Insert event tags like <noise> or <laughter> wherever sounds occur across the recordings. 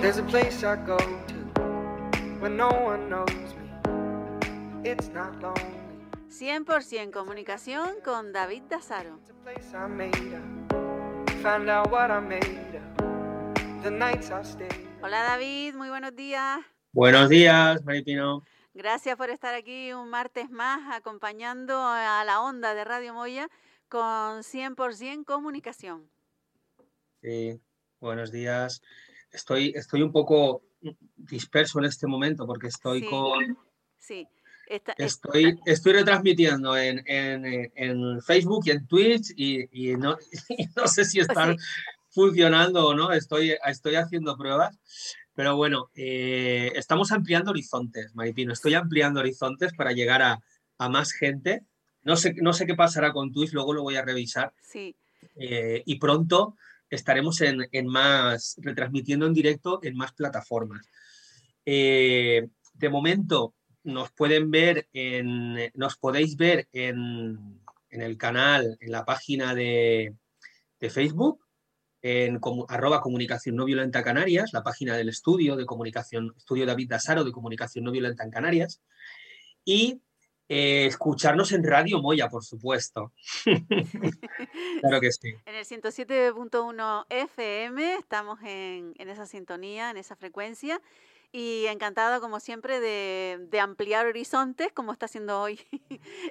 There's a place I go to when no one knows me. It's not lonely. 100% comunicación con David Dazaro. It's a place I made up. Find out what I made up. The nights I stayed. Hola David, muy buenos días. Buenos días, Maripino. Gracias por estar aquí un martes más acompañando a la onda de Radio Moya con 100% comunicación. Sí, buenos días. Estoy, estoy un poco disperso en este momento porque estoy Sí. con. Sí, esta- Estoy, estoy retransmitiendo en, en- en Facebook y en Twitch y, y no, <laughs> y no sé si están funcionando o no. Estoy, estoy haciendo pruebas. Pero bueno, eh, estamos ampliando horizontes, Maripino. Estoy ampliando horizontes para llegar a, a más gente. No sé, no sé qué pasará con Twitch, luego lo voy a revisar. sí, eh, y pronto estaremos en, en más, retransmitiendo en directo en más plataformas. Eh, de momento nos pueden ver en, nos podéis ver en, en el canal, en la página de, de Facebook, en comu- arroba comunicación no violenta Canarias, la página del estudio de comunicación, estudio David Dasaro de comunicación no violenta en Canarias, y eh, escucharnos en Radio Moya, por supuesto. <laughs> claro que sí. En el 107.1 FM estamos en, en esa sintonía, en esa frecuencia. Y encantada, como siempre, de, de ampliar horizontes, como está haciendo hoy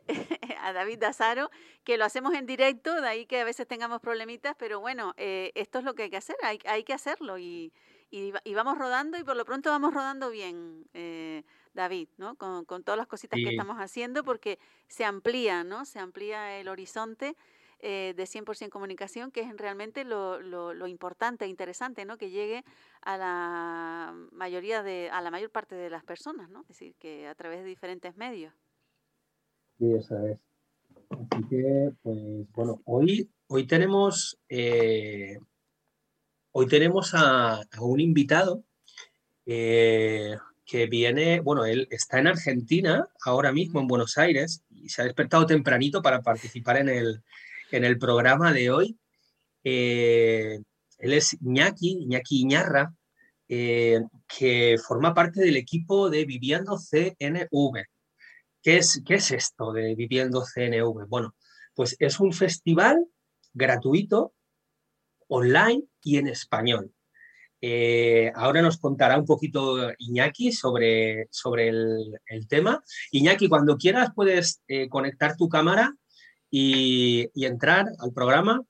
<laughs> a David Dazaro, que lo hacemos en directo, de ahí que a veces tengamos problemitas, pero bueno, eh, esto es lo que hay que hacer, hay, hay que hacerlo. Y, y, y vamos rodando, y por lo pronto vamos rodando bien, eh, David, ¿no? Con, con todas las cositas que estamos haciendo, porque se amplía, ¿no? Se amplía el horizonte eh, de 100% comunicación, que es realmente lo, lo, lo importante e interesante, ¿no? Que llegue a la mayoría de, a la mayor parte de las personas, ¿no? Es decir, que a través de diferentes medios. Sí, esa es. Así que, pues, bueno, hoy, hoy tenemos, eh, hoy tenemos a, a un invitado eh, que viene, bueno, él está en Argentina ahora mismo, en Buenos Aires, y se ha despertado tempranito para participar en el, en el programa de hoy. Eh, él es Iñaki, Iñaki Iñarra, eh, que forma parte del equipo de Viviendo CNV. ¿Qué es, ¿Qué es esto de Viviendo CNV? Bueno, pues es un festival gratuito, online y en español. Eh, ahora nos contará un poquito Iñaki sobre, sobre el, el tema. Iñaki, cuando quieras puedes eh, conectar tu cámara y, y entrar al programa.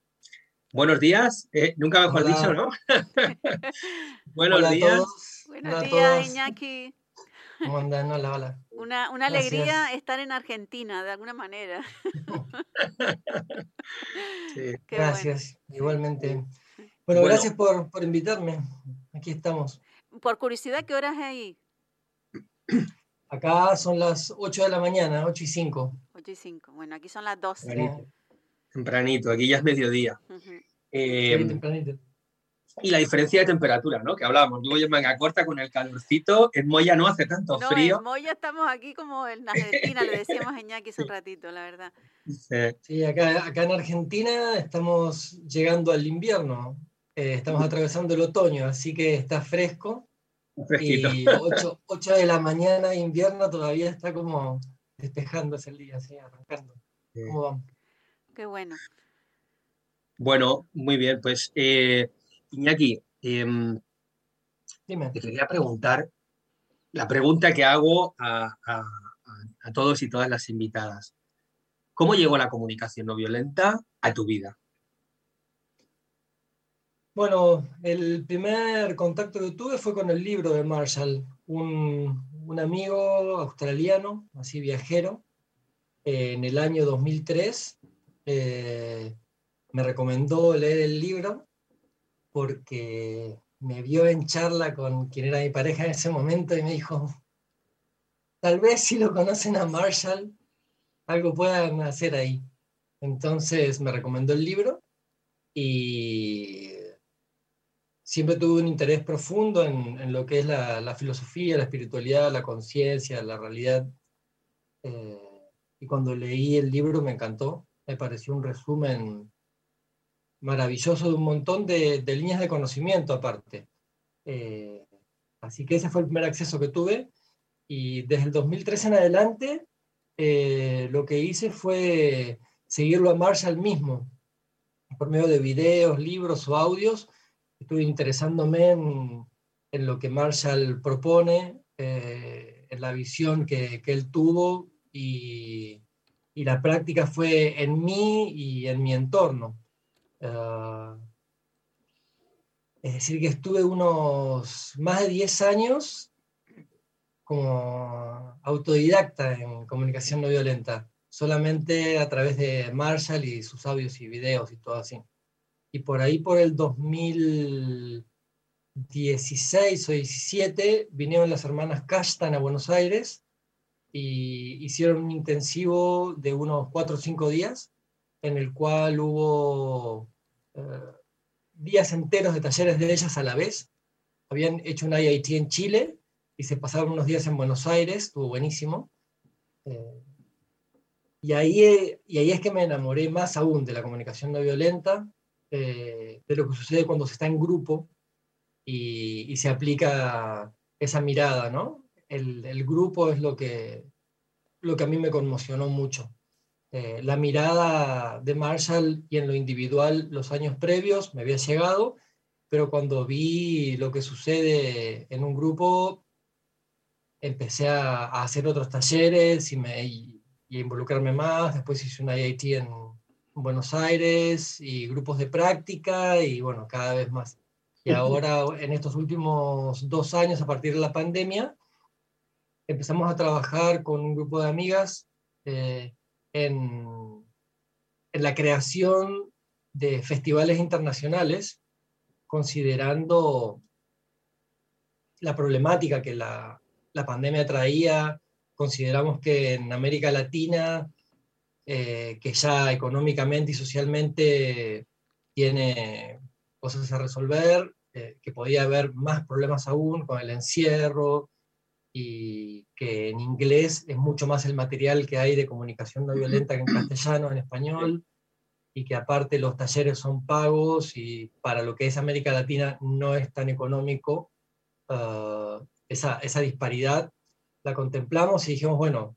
Buenos días, Eh, nunca mejor Hola. dicho, ¿no? <laughs> Buenos hola días. a todos. Buenos hola a días, todos. Iñaki. ¿Cómo andan? Hola, hola. Una, una alegría estar en Argentina, de alguna manera. Sí. <laughs> <laughs> Qué bueno. Gracias, igualmente. Bueno, Bueno. gracias por, por invitarme. Aquí estamos. Por curiosidad, ¿qué horas es ahí? Acá son las 8 de la mañana, 8 y 5. 8 y 5. Bueno, aquí son las 12. Tempranito. Tempranito, aquí ya es mediodía. Ujú. Eh, tempranito. y la diferencia de temperatura, ¿no? Que hablábamos. Yo voy en manga corta con el calorcito. En Moya no hace tanto No, frío. en Moya estamos aquí como en Argentina, le decíamos a Iñaki hace un ratito, la verdad. Eh, Sí, acá, acá en Argentina estamos llegando al invierno. Eh, estamos atravesando el otoño, así que está fresco. fresquito. Y 8, 8 de la mañana de invierno todavía está como despejándose el día, así, arrancando. ¿Cómo vamos? Qué bueno. Bueno, muy bien. Pues, eh, Iñaki, em, Dime. te quería preguntar la pregunta que hago a, a- a- a todos y todas las invitadas. ¿Cómo llegó la comunicación no violenta a tu vida? Bueno, el primer contacto que tuve fue con el libro de Marshall, un, un amigo australiano, así viajero, eh, en el año 2003 eh, me recomendó leer el libro porque me vio en charla con quien era mi pareja en ese momento y me dijo, tal vez si lo conocen a Marshall, algo puedan hacer ahí. Entonces me recomendó el libro y siempre tuve un interés profundo en, en lo que es la, la filosofía, la espiritualidad, la conciencia, la realidad. Eh, y cuando leí el libro me encantó, me pareció un resumen maravilloso de un montón de, de líneas de conocimiento aparte. Eh, así que ese fue el primer acceso que tuve. Y desde el 2003 en adelante, eh, lo que hice fue seguirlo a Marshall mismo, por medio de videos, libros o audios. Estuve interesándome en, lo que Marshall propone, eh, en la visión que, él tuvo y, la práctica fue en mí y en mi entorno. Uh, es decir, que estuve unos más de 10 años como autodidacta en comunicación no violenta, solamente a través de Marshall y sus audios y videos y todo así. Y por ahí, por el 2016 o 17, vinieron las hermanas Cashtan a Buenos Aires y hicieron un intensivo de unos 4 o 5 días, en el cual hubo eh, días enteros de talleres de ellas a la vez. Habían hecho un IIT en Chile y se pasaron unos días en Buenos Aires, estuvo buenísimo. Eh, y, ahí, y ahí es que me enamoré más aún de la comunicación no violenta, eh, de lo que sucede cuando se está en grupo y, se aplica esa mirada, ¿no? El, grupo es lo que, lo que a mí me conmocionó mucho. Eh, la mirada de Marshall y en lo individual los años previos me había llegado, pero cuando vi lo que sucede en un grupo, empecé a, hacer otros talleres y, me, y, involucrarme más. Después hice un IIT en Buenos Aires y grupos de práctica y bueno, cada vez más. Y ahora, en estos últimos dos años, a partir de la pandemia, empezamos a trabajar con un grupo de amigas eh, en, en, la creación de festivales internacionales, considerando la problemática que la, la pandemia traía, consideramos que en América Latina, eh, que ya económicamente y socialmente tiene cosas a resolver, eh, que podía haber más problemas aún con el encierro y que en inglés es mucho más el material que hay de comunicación no violenta que en castellano, en español, y que aparte los talleres son pagos y para lo que es América Latina no es tan económico. Uh, esa, esa disparidad la contemplamos y dijimos, bueno,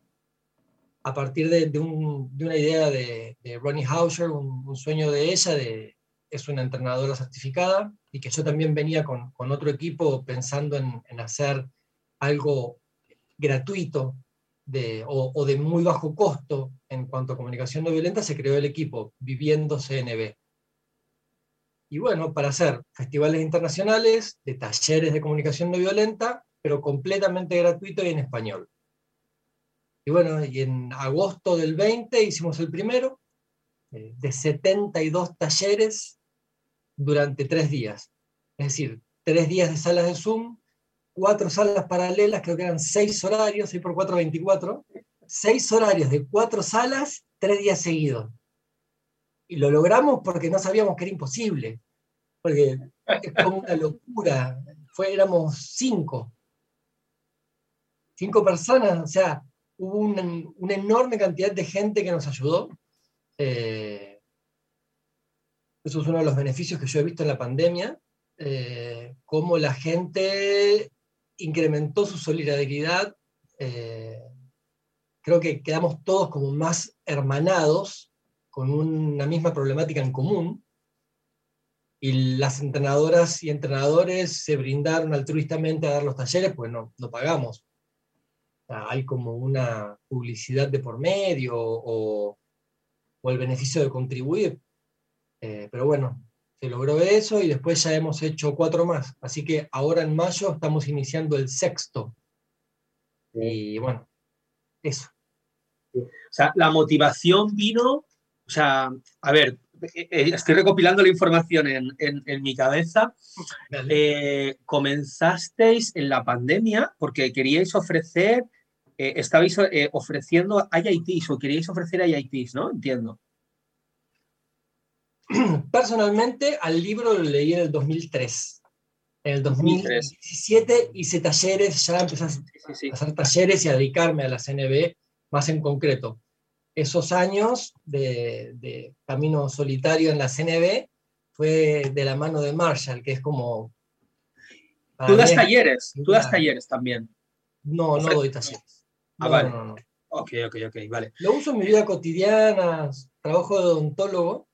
a partir de, de, un, de una idea de, Ronnie Hauscher, un, sueño de ella, de, es una entrenadora certificada, y que yo también venía con, otro equipo pensando en, hacer algo gratuito o, o, de muy bajo costo en cuanto a comunicación no violenta, se creó el equipo Viviendo CNB. Y bueno, para hacer festivales internacionales, de talleres de comunicación no violenta, pero completamente gratuito y en español. Y bueno, y en agosto del 20 hicimos el primero, eh, de 72 talleres durante tres días. Es decir, tres días de salas de Zoom, cuatro salas paralelas, creo que eran seis horarios, 6 por 4, 24, seis horarios de cuatro salas, tres días seguidos. Y lo logramos porque no sabíamos que era imposible, porque es como una locura. Fue, éramos cinco, cinco personas, o sea, hubo una, enorme cantidad de gente que nos ayudó. Eh, eso es uno de los beneficios que yo he visto en la pandemia, eh, cómo la gente incrementó su solidaridad. Eh, creo que quedamos todos como más hermanados, con una misma problemática en común, y las entrenadoras y entrenadores se brindaron altruistamente a dar los talleres, pues no, no pagamos hay como una publicidad de por medio o, o el beneficio de contribuir. Eh, pero bueno, se logró eso y después ya hemos hecho cuatro más. Así que ahora en mayo estamos iniciando el sexto. Y bueno, eso. O sea, la motivación vino, o sea, a ver, eh, eh, estoy recopilando la información en, en, en mi cabeza. Eh, comenzasteis en la pandemia porque queríais ofrecer eh, estabais eh, ofreciendo IITs o queríais ofrecer IITs, ¿no? Entiendo. <clears throat> Personalmente, al libro lo leí en el 2003. En el 2017 2003. hice talleres, ya empecé a sí, sí. hacer talleres y a dedicarme a la CNB más en concreto. Esos años de, de camino solitario en la CNB fue de la mano de Marshall, que es como Tú das talleres, tú das talleres también. No, no doy talleres. Ah, vale. Ok, ok, ok, vale. Lo uso en mi vida cotidiana, trabajo de odontólogo,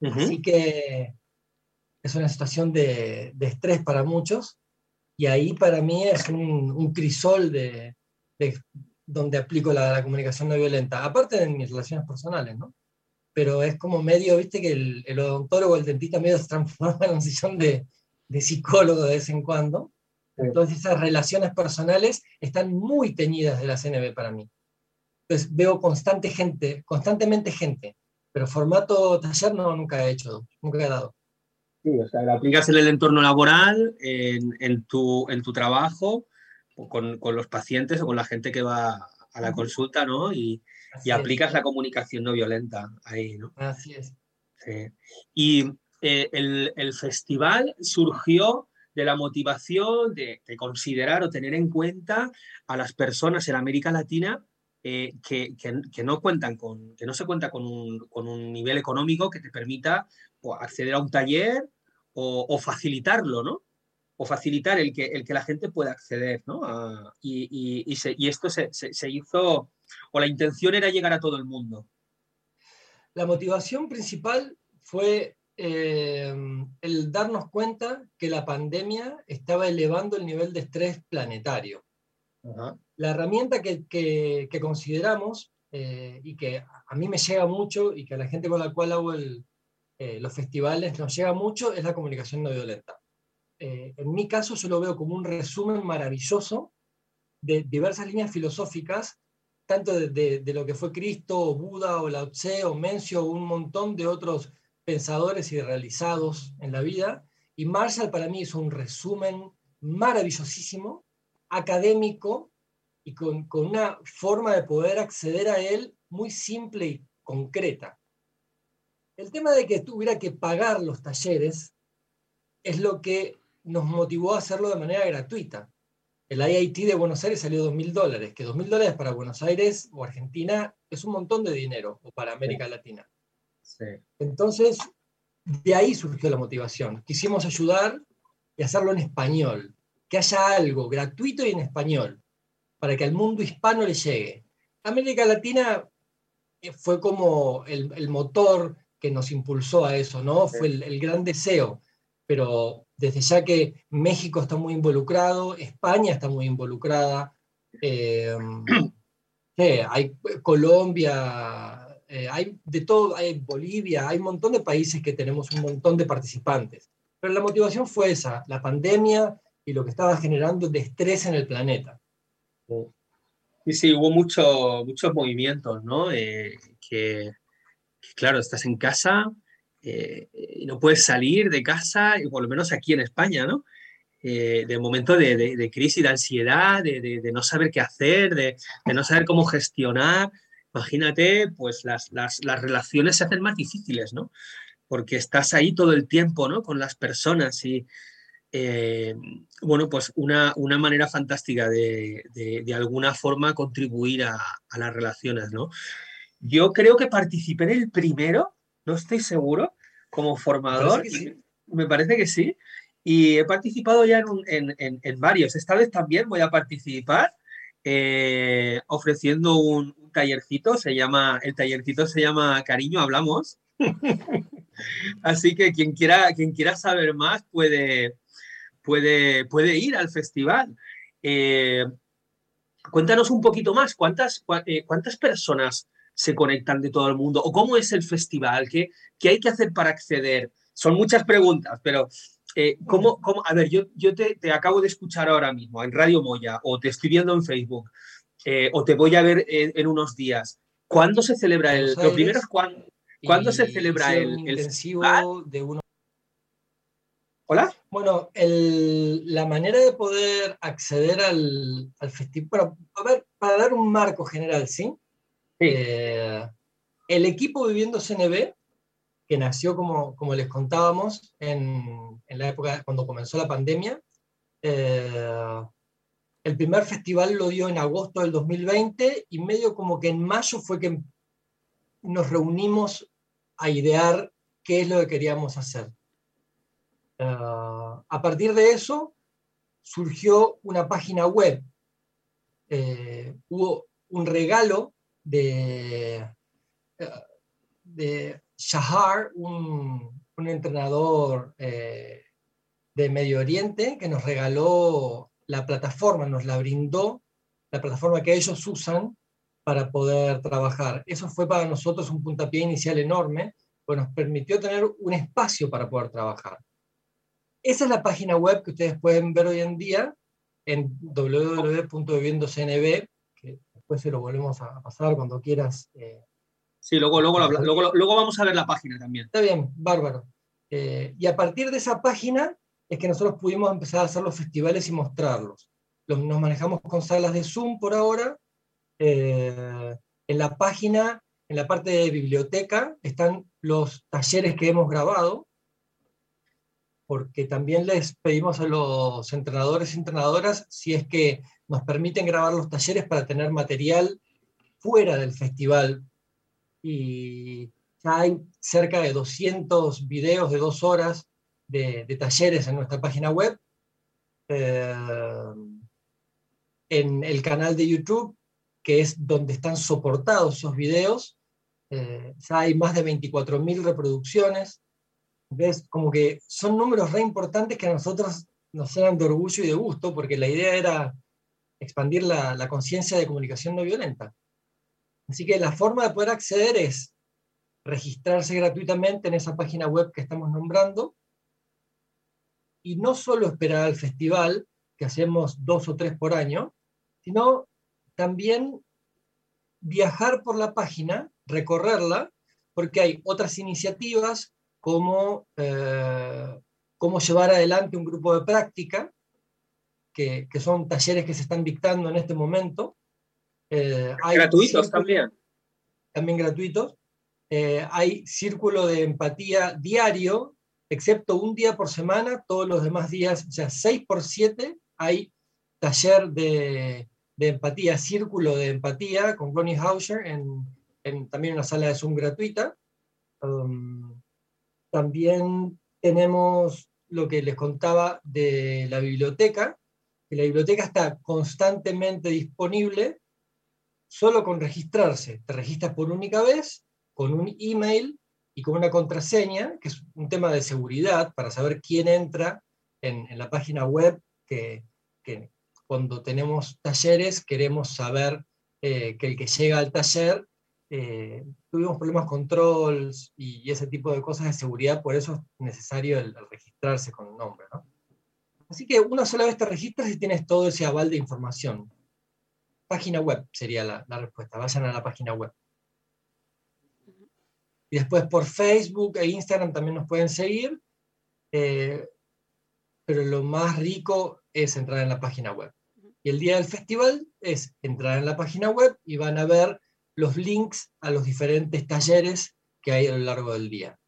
así que es una situación de, estrés para muchos, y ahí para mí es un, crisol de, donde aplico la, comunicación no violenta, aparte de mis relaciones personales, ¿no? Pero es como medio, viste, que el, odontólogo, el dentista medio se transforma en un sillón de, de psicólogo de vez en cuando. Entonces esas relaciones personales están muy teñidas de la CNB para mí. Entonces veo constante gente, constantemente gente, pero formato taller no, nunca he hecho, nunca he dado. Sí, o sea, lo aplicas en el entorno laboral, en, en, tu, en tu trabajo, con, con, los pacientes o con la gente que va a la consulta, ¿no? Y, y aplicas la comunicación no violenta ahí, ¿no? Así es. Sí. Y eh, el, el, festival surgió de la motivación de, considerar o tener en cuenta a las personas en América Latina eh, que, que, no cuentan con, que no se cuenta con un, con un nivel económico que te permita acceder a un taller o, facilitarlo, ¿no? O facilitar el que, el que la gente pueda acceder, ¿no? y, y, y, esto se, se, hizo, o la intención era llegar a todo el mundo. La motivación principal fue eh, el darnos cuenta que la pandemia estaba elevando el nivel de estrés planetario. La herramienta que, que, consideramos eh, y que a mí me llega mucho y que a la gente con la cual hago el, eh, los festivales nos llega mucho es la comunicación no violenta. en mi caso yo lo veo como un resumen maravilloso de diversas líneas filosóficas, tanto de, de, de lo que fue Cristo, o Buda, o Lao Tse, o Mencio, o un montón de otros pensadores y realizados en la vida, y Marshall para mí es un resumen maravillosísimo, académico, y con, una forma de poder acceder a él muy simple y concreta. El tema de que tuviera que pagar los talleres es lo que nos motivó a hacerlo de manera gratuita. El IIT de Buenos Aires salió 2.000 dólares, que 2.000 dólares para Buenos Aires o Argentina es un montón de dinero, o para América Latina. Entonces, de ahí surgió la motivación. Quisimos ayudar y hacerlo en español, que haya algo gratuito y en español, para que al mundo hispano le llegue. América Latina eh, fue como el, motor que nos impulsó a eso, ¿no? Fue el, gran deseo, pero desde ya que México está muy involucrado, España está muy involucrada, eh, <clears throat> hay Colombia, eh, hay de todo, hay Bolivia, hay un montón de países que tenemos un montón de participantes. Pero la motivación fue esa, la pandemia y lo que estaba generando de estrés en el planeta. Sí, sí, hubo mucho, muchos movimientos, ¿no? Eh, que, claro, estás en casa eh, y no puedes salir de casa, y por lo menos aquí en España, ¿no? de momento de, de, crisis, de ansiedad, de, de, no saber qué hacer, de, no saber cómo gestionar imagínate, pues las, relaciones se hacen más difíciles, ¿no? Porque estás ahí todo el tiempo, ¿no? Con las personas y, eh, bueno, pues una, manera fantástica de, de, alguna forma contribuir a, las relaciones, ¿no? Yo creo que participé en el primero, no estoy seguro, como formador, me parece que sí, y he participado ya en, en, varios. Esta vez también voy a participar eh, ofreciendo un, tallercito, se llama, el tallercito se llama Cariño Hablamos. <laughs> Así que quien quiera, quien quiera saber más puede, puede, puede ir al festival. Eh, cuéntanos un poquito más, ¿cuántas, eh, ¿cuántas personas se conectan de todo el mundo? ¿O cómo es el festival? ¿Qué, qué hay que hacer para acceder? Son muchas preguntas, pero eh, ¿cómo, cómo, a ver, yo, yo te, te, acabo de escuchar ahora mismo en Radio Moya o te estoy viendo en Facebook. Eh, o te voy a ver en, unos días. ¿Cuándo se celebra el? Lo primero es cuándo, se celebra el, intensivo de uno. ¿Hola? Bueno, la manera de poder acceder al, festival, a ver, para dar un marco general, ¿sí? Eh, el equipo Viviendo CNB, que nació, como, como les contábamos, en, en la época cuando comenzó la pandemia, eh, el primer festival lo dio en agosto del 2020 y medio como que en mayo fue que nos reunimos a idear qué es lo que queríamos hacer. Ah, a partir de eso, surgió una página web. Eh, hubo un regalo de, de Shahar, un, entrenador eh, de Medio Oriente, que nos regaló la plataforma, nos la brindó, la plataforma que ellos usan para poder trabajar. Eso fue para nosotros un puntapié inicial enorme, pues nos permitió tener un espacio para poder trabajar. Esa es la página web que ustedes pueden ver hoy en día en www.viviendocnb, que después se lo volvemos a pasar cuando quieras. Eh, sí, luego, luego, luego, luego, vamos a ver la página también. Está bien, bárbaro. Eh, y a partir de esa página es que nosotros pudimos empezar a hacer los festivales y mostrarlos. Los, nos manejamos con salas de Zoom por ahora. Eh, en la página, en la parte de biblioteca, están los talleres que hemos grabado porque también les pedimos a los entrenadores y entrenadoras si es que nos permiten grabar los talleres para tener material fuera del festival. Y ya hay cerca de 200 videos de dos horas de, talleres en nuestra página web. Eh, en el canal de YouTube, que es donde están soportados esos videos, eh, ya hay más de 24.000 reproducciones ¿Ves? Como que son números re importantes que a nosotros nos eran de orgullo y de gusto, porque la idea era expandir la, la conciencia de comunicación no violenta. Así que la forma de poder acceder es registrarse gratuitamente en esa página web que estamos nombrando y no solo esperar al festival, que hacemos dos o tres por año, sino también viajar por la página, recorrerla, porque hay otras iniciativas cómo, eh, cómo llevar adelante un grupo de práctica, que, son talleres que se están dictando en este momento. Eh, hay gratuitos también. También gratuitos. Eh, hay círculo de empatía diario, excepto un día por semana, todos los demás días, o sea, 6 por 7 hay taller de, de empatía, círculo de empatía con Ronnie Hauscher en, en, también una sala de Zoom gratuita. Um, también tenemos lo que les contaba de la biblioteca, que la biblioteca está constantemente disponible solo con registrarse. Te registras por única vez, con un email y con una contraseña, que es un tema de seguridad para saber quién entra en, la página web, que, cuando tenemos talleres queremos saber eh, que el que llega al taller eh, tuvimos problemas con trolls y, ese tipo de cosas de seguridad, por eso es necesario el, registrarse con el nombre. ¿no? Así que una sola vez te registras y tienes todo ese aval de información. Página web sería la, respuesta, vayan a la página web. Y después por Facebook e Instagram también nos pueden seguir, eh, pero lo más rico es entrar en la página web. Y el día del festival es entrar en la página web y van a ver los links a los diferentes talleres que hay a lo largo del día.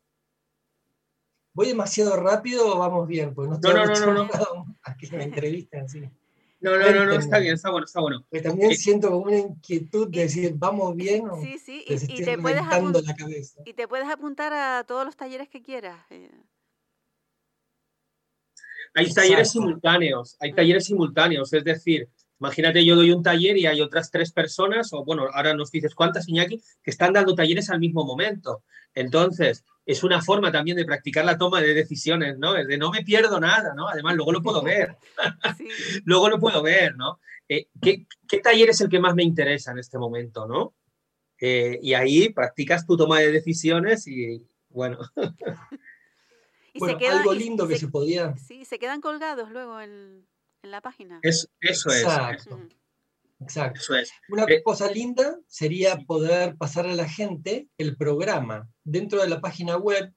¿Voy demasiado rápido o vamos bien? Pues no, no, no, no, no. A <laughs> que me entrevisten así. No, no, no, no, está bien, está bueno, está bueno. Pues también siento como una inquietud de decir, ¿vamos bien? O sí, sí, y, te puedes la cabeza. y te puedes apuntar a todos los talleres que quieras. Eh. Hay talleres simultáneos, hay talleres simultáneos, es decir, Imagínate, yo doy un taller y hay otras tres personas, o bueno, ahora nos dices cuántas, Iñaki, que están dando talleres al mismo momento. Entonces, es una forma también de practicar la toma de decisiones, ¿no? Es de no me pierdo nada, ¿no? Además, luego lo puedo ver. <laughs> <laughs> luego lo puedo ver, ¿no? Eh, ¿qué, taller es el que más me interesa en este momento, ¿no? Eh, y ahí practicas tu toma de decisiones y, bueno. <laughs> y algo lindo que se, podía... Sí, se quedan colgados luego en en la página. eso es. Exacto. Una eh, cosa linda sería poder pasar a la gente el programa dentro de la página web,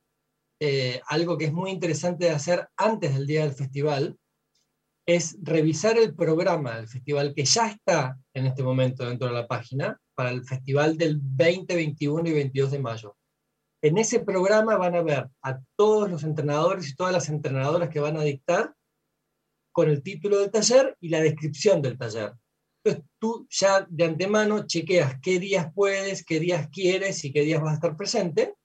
eh, algo que es muy interesante de hacer antes del día del festival, es revisar el programa del festival que ya está en este momento dentro de la página para el festival del 20, 21 y 22 de mayo. En ese programa van a ver a todos los entrenadores y todas las entrenadoras que van a dictar con el título del taller y la descripción del taller. Entonces tú ya de antemano chequeas qué días puedes, qué días quieres y qué días vas a estar presente,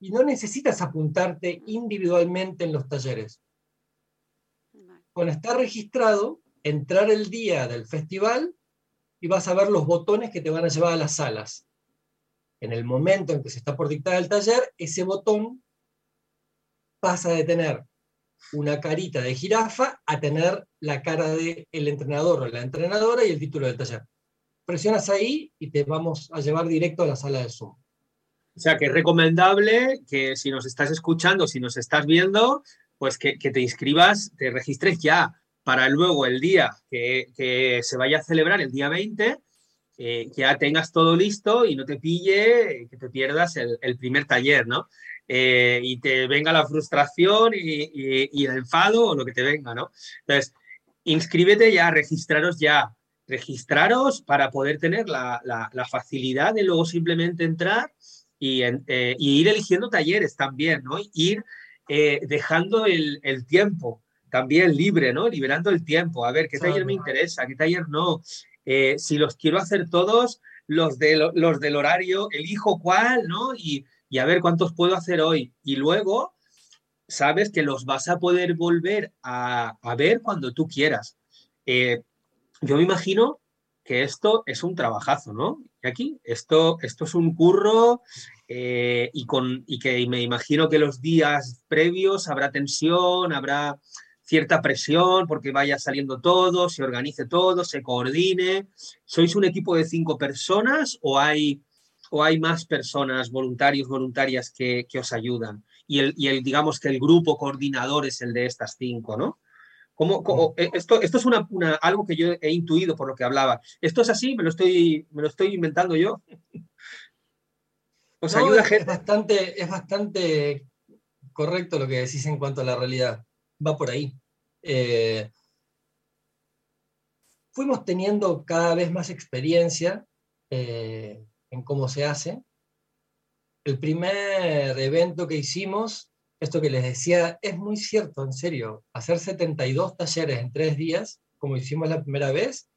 y no necesitas apuntarte individualmente en los talleres. con estar registrado, entrar el día del festival y vas a ver los botones que te van a llevar a las salas. En el momento en que se está por dictar el taller, ese botón pasa de tener una carita de jirafa a tener la cara del entrenador o la entrenadora y el título del taller. Presionas ahí y te vamos a llevar directo a la sala de Zoom. O sea que es recomendable que si nos estás escuchando, si nos estás viendo, pues que, te inscribas, te registres ya para luego el día que, se vaya a celebrar, el día 20, eh, que ya tengas todo listo y no te pille, que te pierdas el, primer taller, ¿no? Eh, y te venga la frustración y, el enfado o lo que te venga, ¿no? Entonces, inscríbete ya, registraros ya, registraros para poder tener la, la facilidad de luego simplemente entrar eh, y, ir eligiendo talleres también, ¿no? Ir eh, dejando el, tiempo también libre, ¿no? Liberando el tiempo, a ver qué taller me interesa, qué taller no. Eh, si los quiero hacer todos, los, de, los del horario, elijo cuál, ¿no? Y, y, a ver cuántos puedo hacer hoy. Y luego, sabes que los vas a poder volver a, a ver cuando tú quieras. yo me imagino que esto es un trabajazo, ¿no? Y aquí, esto, esto es un curro eh, y, con, y que me imagino que los días previos habrá tensión, habrá cierta presión porque vaya saliendo todo, se organice todo, se coordine. ¿Sois un equipo de cinco personas o hay, o hay más personas, voluntarios, voluntarias que, que os ayudan? Y el, y el, digamos que el grupo coordinador es el de estas cinco, ¿no? Eh, esto, esto es una, algo que yo he intuido por lo que hablaba. ¿Esto es así? ¿Me lo estoy, me lo estoy inventando yo? ¿Os ayuda es, gente? Bastante, es bastante correcto lo que decís en cuanto a la realidad. Va por ahí. Eh, fuimos teniendo cada vez más experiencia eh, en cómo se hace. El primer evento que hicimos esto que les decía es muy cierto, en serio. Hacer 72 talleres en tres días, como hicimos la primera vez,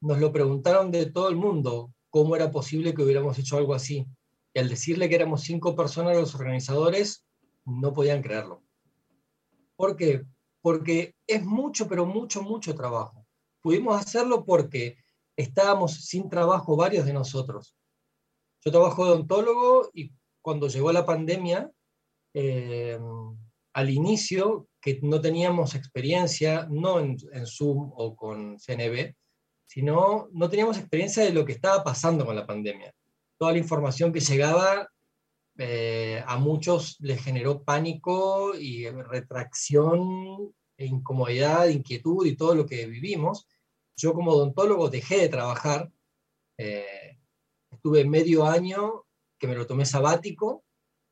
nos lo preguntaron de todo el mundo, cómo era posible que hubiéramos hecho algo así. Y al decirle que éramos cinco personas los organizadores, no podían creerlo. ¿Por qué? Porque es mucho, pero mucho, mucho trabajo. Pudimos hacerlo porque estábamos sin trabajo varios de nosotros. Yo trabajo de odontólogo y cuando llegó la pandemia eh, al inicio que no teníamos experiencia, no en, Zoom o con CNB, sino no teníamos experiencia de lo que estaba pasando con la pandemia. Toda la información que llegaba eh, a muchos les generó pánico y retracción, e incomodidad, inquietud y todo lo que vivimos. Yo como odontólogo dejé de trabajar, eh, estuve medio año que me lo tomé sabático,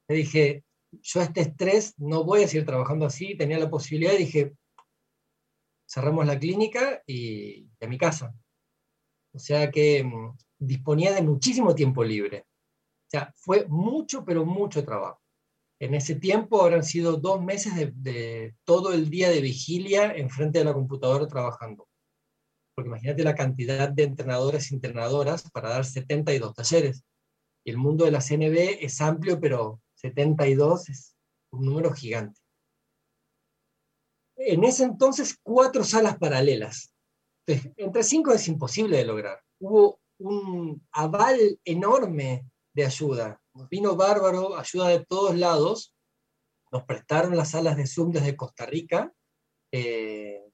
me dije, yo este estrés no voy a seguir trabajando así, tenía la posibilidad y dije, cerramos la clínica y, a mi casa. O sea que mm, disponía de muchísimo tiempo libre. O sea, fue mucho, pero mucho trabajo. En ese tiempo habrán sido dos meses de, de todo el día de vigilia enfrente de la computadora trabajando. Porque imagínate la cantidad de entrenadores y entrenadoras para dar 72 talleres. El mundo de la CNB es amplio, pero 72 es un número gigante. En ese entonces, cuatro salas paralelas. entre cinco es imposible de lograr. Hubo un aval enorme de ayuda. Vino bárbaro, ayuda de todos lados. Nos prestaron las salas de Zoom desde Costa Rica. Eh,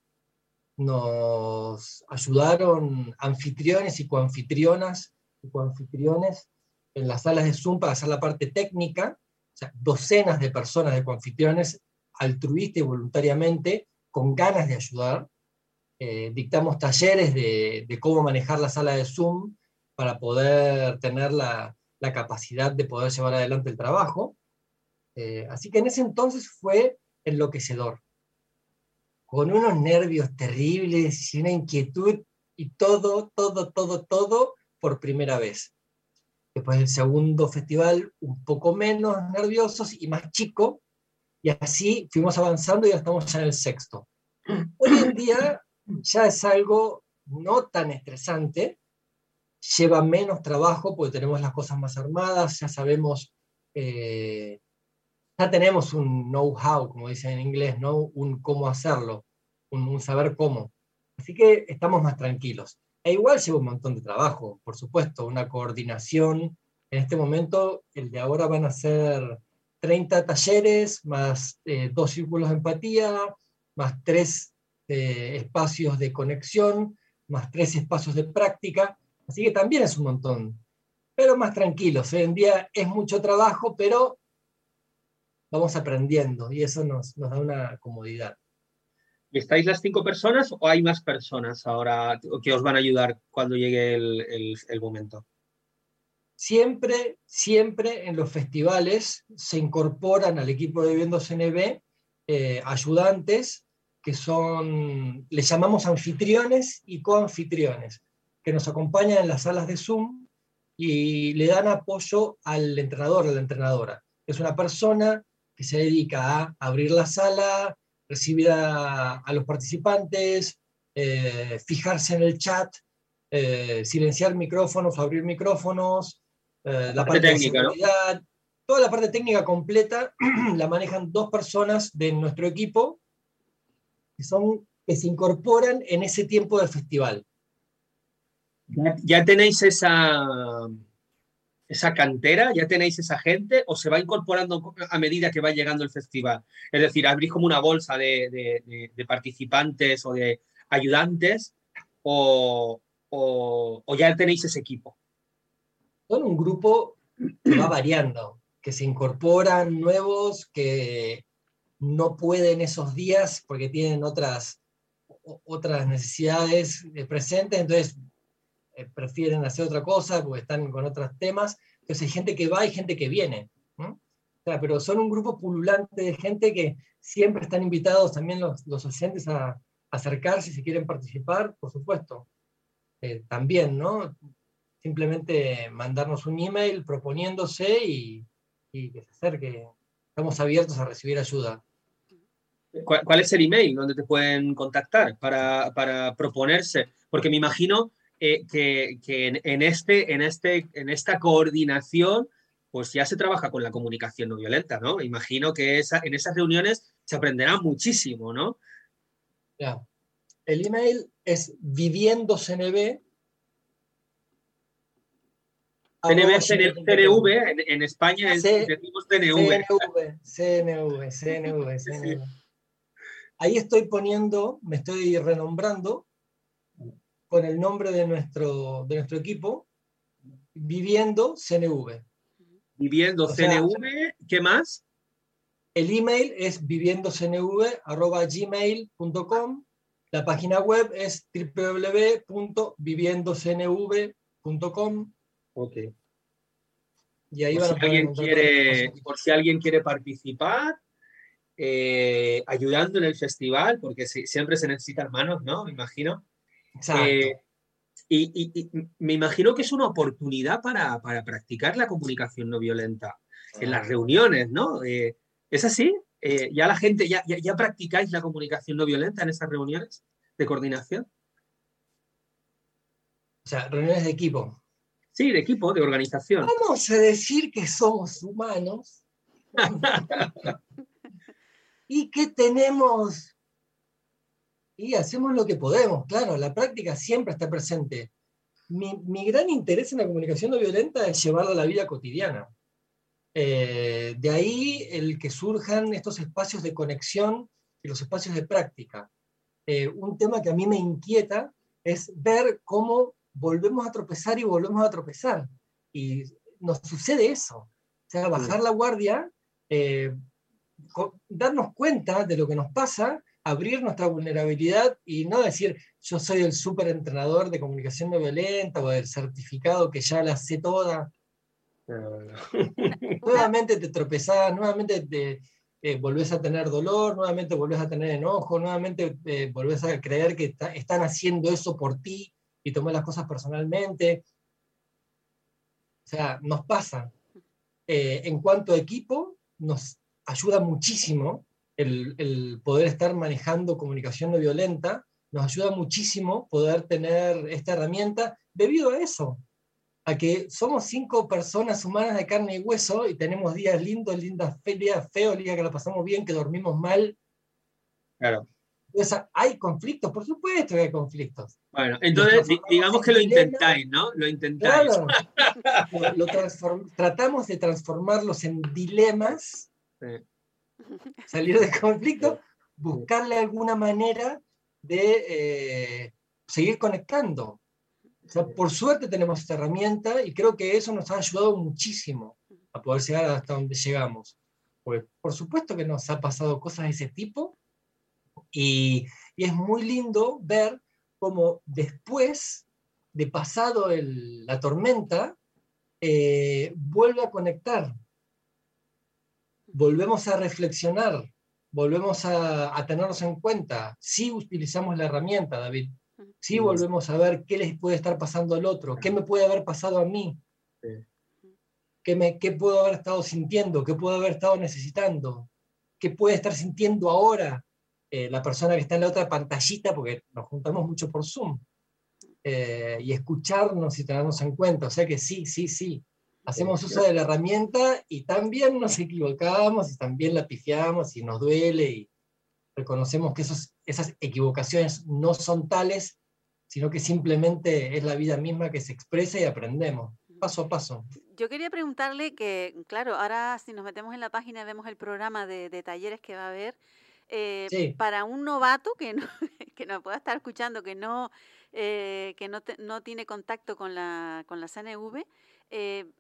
nos ayudaron anfitriones y coanfitrionas y coanfitriones en las salas de Zoom para hacer la parte técnica docenas de personas, de confitriones, altruista y voluntariamente, con ganas de ayudar. Eh, dictamos talleres de, cómo manejar la sala de Zoom para poder tener la, capacidad de poder llevar adelante el trabajo. Eh, así que en ese entonces fue enloquecedor, con unos nervios terribles y una inquietud y todo, todo, todo, todo por primera vez. Después del segundo festival, un poco menos nerviosos y más chico, y así fuimos avanzando y ya estamos en el sexto. Hoy en día ya es algo no tan estresante, lleva menos trabajo porque tenemos las cosas más armadas, ya sabemos, eh, ya tenemos un know-how, como dicen en inglés, ¿no? un cómo hacerlo. un, saber cómo. Así que estamos más tranquilos. E igual lleva un montón de trabajo, por supuesto, una coordinación. En este momento, el de ahora van a ser 30 talleres, más eh, dos círculos de empatía, más tres eh, espacios de conexión, más tres espacios de práctica. Así que también es un montón. Pero más tranquilos. Hoy en día es mucho trabajo, pero vamos aprendiendo y eso nos, nos da una comodidad. ¿Estáis las cinco personas o hay más personas ahora que os van a ayudar cuando llegue el, el, momento? Siempre, siempre en los festivales se incorporan al equipo de Viviendo CNB eh, ayudantes que son, les llamamos anfitriones y coanfitriones, que nos acompañan en las salas de Zoom y le dan apoyo al entrenador, a la entrenadora. Es una persona que se dedica a abrir la sala, recibir a, los participantes, eh, fijarse en el chat, eh, silenciar micrófonos, abrir micrófonos, eh, la, parte, técnica, toda la parte técnica completa <clears throat> la manejan dos personas de nuestro equipo que, son, que se incorporan en ese tiempo del festival. ya tenéis esa, esa cantera? ¿Ya tenéis esa gente o se va incorporando a medida que va llegando el festival? Es decir, ¿abrís como una bolsa de, participantes o de ayudantes o, ya tenéis ese equipo? Son un grupo que va variando, que se incorporan nuevos, que no pueden esos días porque tienen otras, otras necesidades presentes, entonces eh, prefieren hacer otra cosa porque están con otros temas. Entonces hay gente que va y gente que viene. pero son un grupo pululante de gente que siempre están invitados también los, los docentes a, acercarse si quieren participar, por supuesto. Eh, también, ¿no? Simplemente mandarnos un email proponiéndose y, y que se acerque. Estamos abiertos a recibir ayuda. ¿Cuál, es el email donde te pueden contactar para, para proponerse? Porque me imagino eh, que, en, este, en, este, en esta coordinación pues ya se trabaja con la comunicación no violenta, ¿no? Imagino que esa, en esas reuniones se aprenderá muchísimo, ¿no? Ya. El email es viviendocnb. CNV, CNV, en, en España es, decimos CNV. CNV, CNV, CNV, Ahí estoy poniendo, me estoy renombrando con el nombre de nuestro, de nuestro equipo, Viviendo CNV. Viviendo CNV, ¿qué más? El email es viviendocnv.gmail.com. La página web es www.viviendocnv.com. Ok. Y ahí por, si alguien quiere, por si alguien quiere participar, eh, ayudando en el festival, porque siempre se necesitan manos, ¿no? Me imagino. Eh, y, me imagino que es una oportunidad para, practicar la comunicación no violenta en las reuniones, ¿no? Eh, ¿Es así? Eh, ¿Ya la gente, ya, ya, practicáis la comunicación no violenta en esas reuniones de coordinación? O sea, reuniones de equipo. Sí, de equipo, de organización. Vamos a decir que somos humanos <laughs> y que tenemos y hacemos lo que podemos, claro, la práctica siempre está presente. Mi, gran interés en la comunicación no violenta es llevarla a la vida cotidiana. Eh, de ahí el que surjan estos espacios de conexión y los espacios de práctica. Eh, un tema que a mí me inquieta es ver cómo volvemos a tropezar y volvemos a tropezar. Y nos sucede eso. O sea, bajar la guardia, eh, darnos cuenta de lo que nos pasa abrir nuestra vulnerabilidad y no decir yo soy el súper entrenador de comunicación no violenta o el certificado que ya la sé toda. <laughs> nuevamente te tropezás, nuevamente te eh, volvés a tener dolor, nuevamente volvés a tener enojo, nuevamente eh, volvés a creer que están haciendo eso por ti y tomás las cosas personalmente. O sea, nos pasa. Eh, en cuanto a equipo, nos ayuda muchísimo el, poder estar manejando comunicación no violenta, nos ayuda muchísimo poder tener esta herramienta debido a eso, a que somos cinco personas humanas de carne y hueso y tenemos días lindos, lindas días feos, días que la pasamos bien, que dormimos mal. Claro. ¿Hay conflictos? Por supuesto que hay conflictos. Bueno, entonces digamos que lo intentáis, ¿no? Lo intentáis. Claro. tratamos de transformarlos en dilemas, <laughs> salir del conflicto, buscarle alguna manera de eh, seguir conectando. por suerte tenemos esta herramienta y creo que eso nos ha ayudado muchísimo a poder llegar hasta donde llegamos. Pues, por supuesto que nos ha pasado cosas de ese tipo y, es muy lindo ver cómo después de pasado la tormenta, eh, vuelve a conectar. Volvemos a reflexionar, volvemos a, a, tenernos en cuenta. Si utilizamos la herramienta, David. Si volvemos a ver qué les puede estar pasando al otro, qué me puede haber pasado a mí. ¿Qué, me, ¿Qué puedo haber estado sintiendo? ¿Qué puedo haber estado necesitando? ¿Qué puede estar sintiendo ahora eh, la persona que está en la otra pantallita? Porque nos juntamos mucho por Zoom. Eh, y escucharnos y tenernos en cuenta. O sea que sí, sí, sí. Hacemos uso de la herramienta y también nos equivocamos y también la pifiamos y nos duele y reconocemos que esos, esas equivocaciones no son tales, sino que simplemente es la vida misma que se expresa y aprendemos paso a paso. Yo quería preguntarle que, claro, ahora si nos metemos en la página vemos el programa de, talleres que va a haber. Eh, para un novato que no, <laughs> que no pueda estar escuchando, que no, eh, que no, no, tiene contacto con la, con la CNV, eh,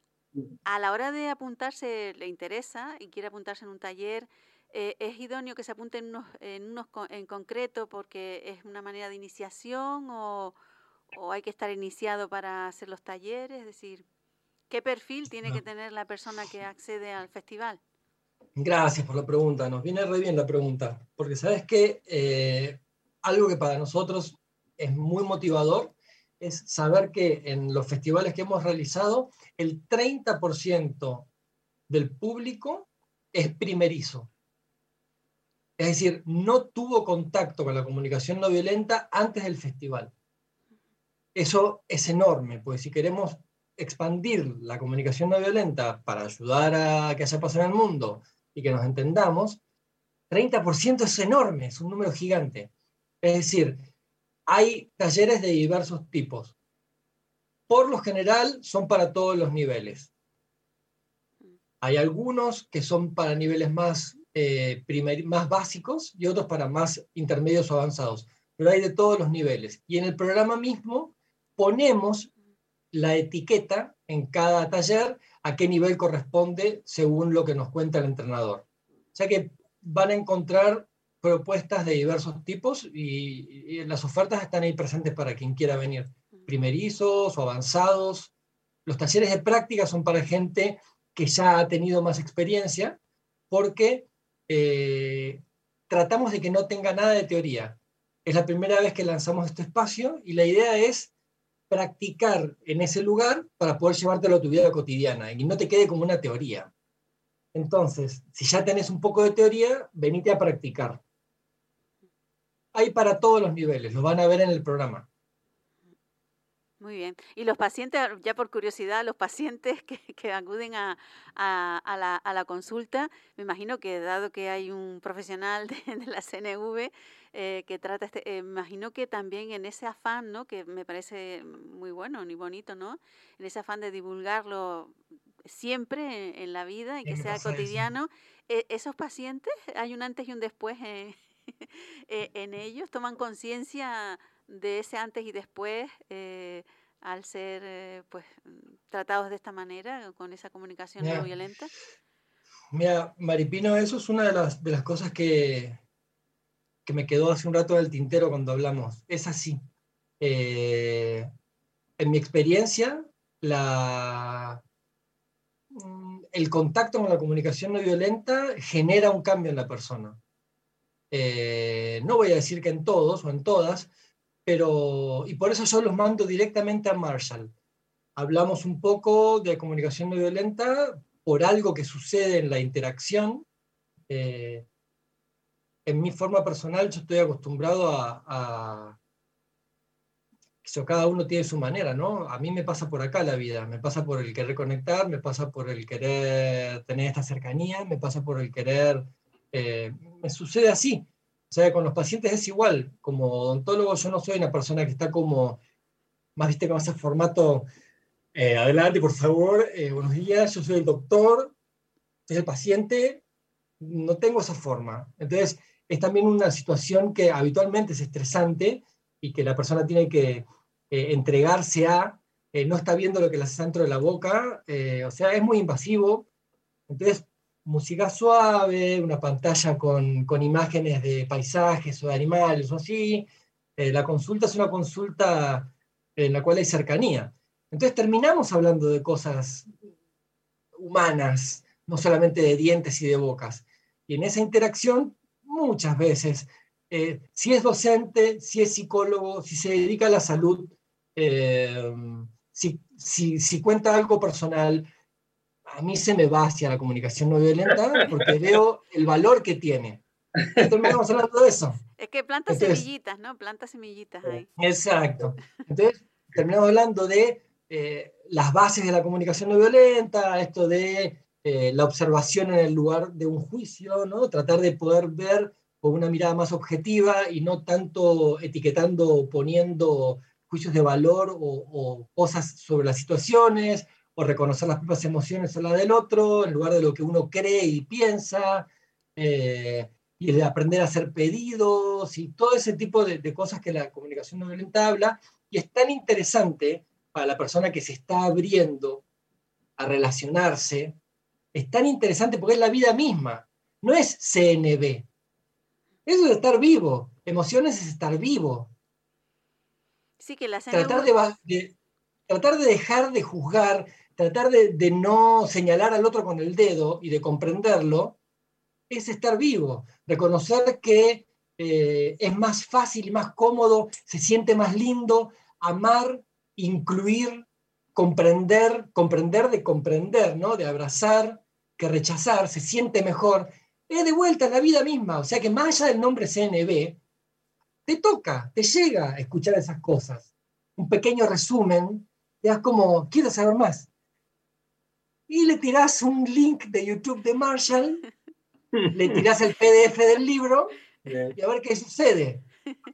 a la hora de apuntarse le interesa y quiere apuntarse en un taller, ¿es idóneo que se apunte en unos, en unos en concreto porque es una manera de iniciación o, o hay que estar iniciado para hacer los talleres? Es decir, ¿qué perfil tiene que tener la persona que accede al festival? Gracias por la pregunta, nos viene re bien la pregunta, porque sabes que eh, algo que para nosotros es muy motivador es saber que en los festivales que hemos realizado, el 30% del público es primerizo. Es decir, no tuvo contacto con la comunicación no violenta antes del festival. Eso es enorme, pues si queremos expandir la comunicación no violenta para ayudar a que haya paz en el mundo y que nos entendamos, 30% es enorme, es un número gigante. Es decir, hay talleres de diversos tipos. Por lo general son para todos los niveles. Hay algunos que son para niveles más, eh, más básicos y otros para más intermedios o avanzados. Pero hay de todos los niveles. Y en el programa mismo ponemos la etiqueta en cada taller a qué nivel corresponde según lo que nos cuenta el entrenador. O sea que van a encontrar propuestas de diversos tipos y, las ofertas están ahí presentes para quien quiera venir, primerizos o avanzados. Los talleres de práctica son para gente que ya ha tenido más experiencia porque eh, tratamos de que no tenga nada de teoría. Es la primera vez que lanzamos este espacio y la idea es practicar en ese lugar para poder llevártelo a tu vida cotidiana y no te quede como una teoría. Entonces, si ya tenés un poco de teoría, venite a practicar. Hay para todos los niveles, lo van a ver en el programa. Muy bien. Y los pacientes, ya por curiosidad, los pacientes que, acuden a, la, consulta, me imagino que dado que hay un profesional de la CNV, eh, que trata este, eh, imagino que también en ese afán, ¿no? Que me parece muy bueno y bonito, ¿no? En ese afán de divulgarlo siempre en, la vida y que sea cotidiano, e, esos pacientes, hay un antes y un después <laughs> eh, en ellos, toman conciencia de ese antes y después al ser pues tratados de esta manera, con esa comunicación no violenta? Mira, Maripino, eso es una de las, de las cosas que, que me quedó hace un rato del tintero cuando hablamos. Es así. Eh, en mi experiencia, la, mm, el contacto con la comunicación no violenta genera un cambio en la persona. Eh, no voy a decir que en todos o en todas, pero, y por eso yo los mando directamente a Marshall. Hablamos un poco de comunicación no violenta por algo que sucede en la interacción. Eh, en mi forma personal yo estoy acostumbrado a, a cada uno tiene su manera, ¿no? A mí me pasa por acá la vida, me pasa por el querer conectar, me pasa por el querer tener esta cercanía, me pasa por el querer, eh, me sucede así. O sea, con los pacientes es igual. Como odontólogo yo no soy una persona que está como, más viste, con ese formato, eh, adelante, por favor, eh, buenos días, yo soy el doctor, soy el paciente, no tengo esa forma. Entonces, es también una situación que habitualmente es estresante y que la persona tiene que eh, entregarse a, no está viendo lo que le hace dentro de la boca, o sea, es muy invasivo. Entonces, música suave, una pantalla con, imágenes de paisajes o de animales o así. Eh, la consulta es una consulta en la cual hay cercanía. Entonces terminamos hablando de cosas humanas, no solamente de dientes y de bocas. Y en esa interacción, muchas veces, eh, si es docente, si es psicólogo, si se dedica a la salud, eh, si, si cuenta algo personal, a mí se me va hacia la comunicación no violenta porque veo el valor que tiene. Terminamos hablando de eso. Es que planta semillitas, ¿no? Planta semillitas ahí. Exacto. Entonces, terminamos hablando de eh, las bases de la comunicación no violenta, esto de eh, la observación en el lugar de un juicio, ¿no? Tratar de poder ver con una mirada más objetiva y no tanto etiquetando o poniendo juicios de valor o, o cosas sobre las situaciones o reconocer las propias emociones o la del otro, en lugar de lo que uno cree y piensa, eh, y de aprender a hacer pedidos y todo ese tipo de, cosas que la comunicación no violenta habla, y es tan interesante para la persona que se está abriendo a relacionarse, es tan interesante porque es la vida misma, no es CNB. Eso es estar vivo, emociones es estar vivo. Sí, que la tratar de, tratar de dejar de juzgar, tratar de, no señalar al otro con el dedo y de comprenderlo, es estar vivo, reconocer que eh, es más fácil y más cómodo, se siente más lindo amar, incluir, comprender, comprender de comprender, ¿no? de abrazar, que rechazar, se siente mejor. Es de vuelta en la vida misma, o sea que más allá del nombre CNB, te toca, te llega a escuchar esas cosas. Un pequeño resumen, te das como, quiero saber más y le tirás un link de YouTube de Marshall, <laughs> le tirás el PDF del libro y a ver qué sucede.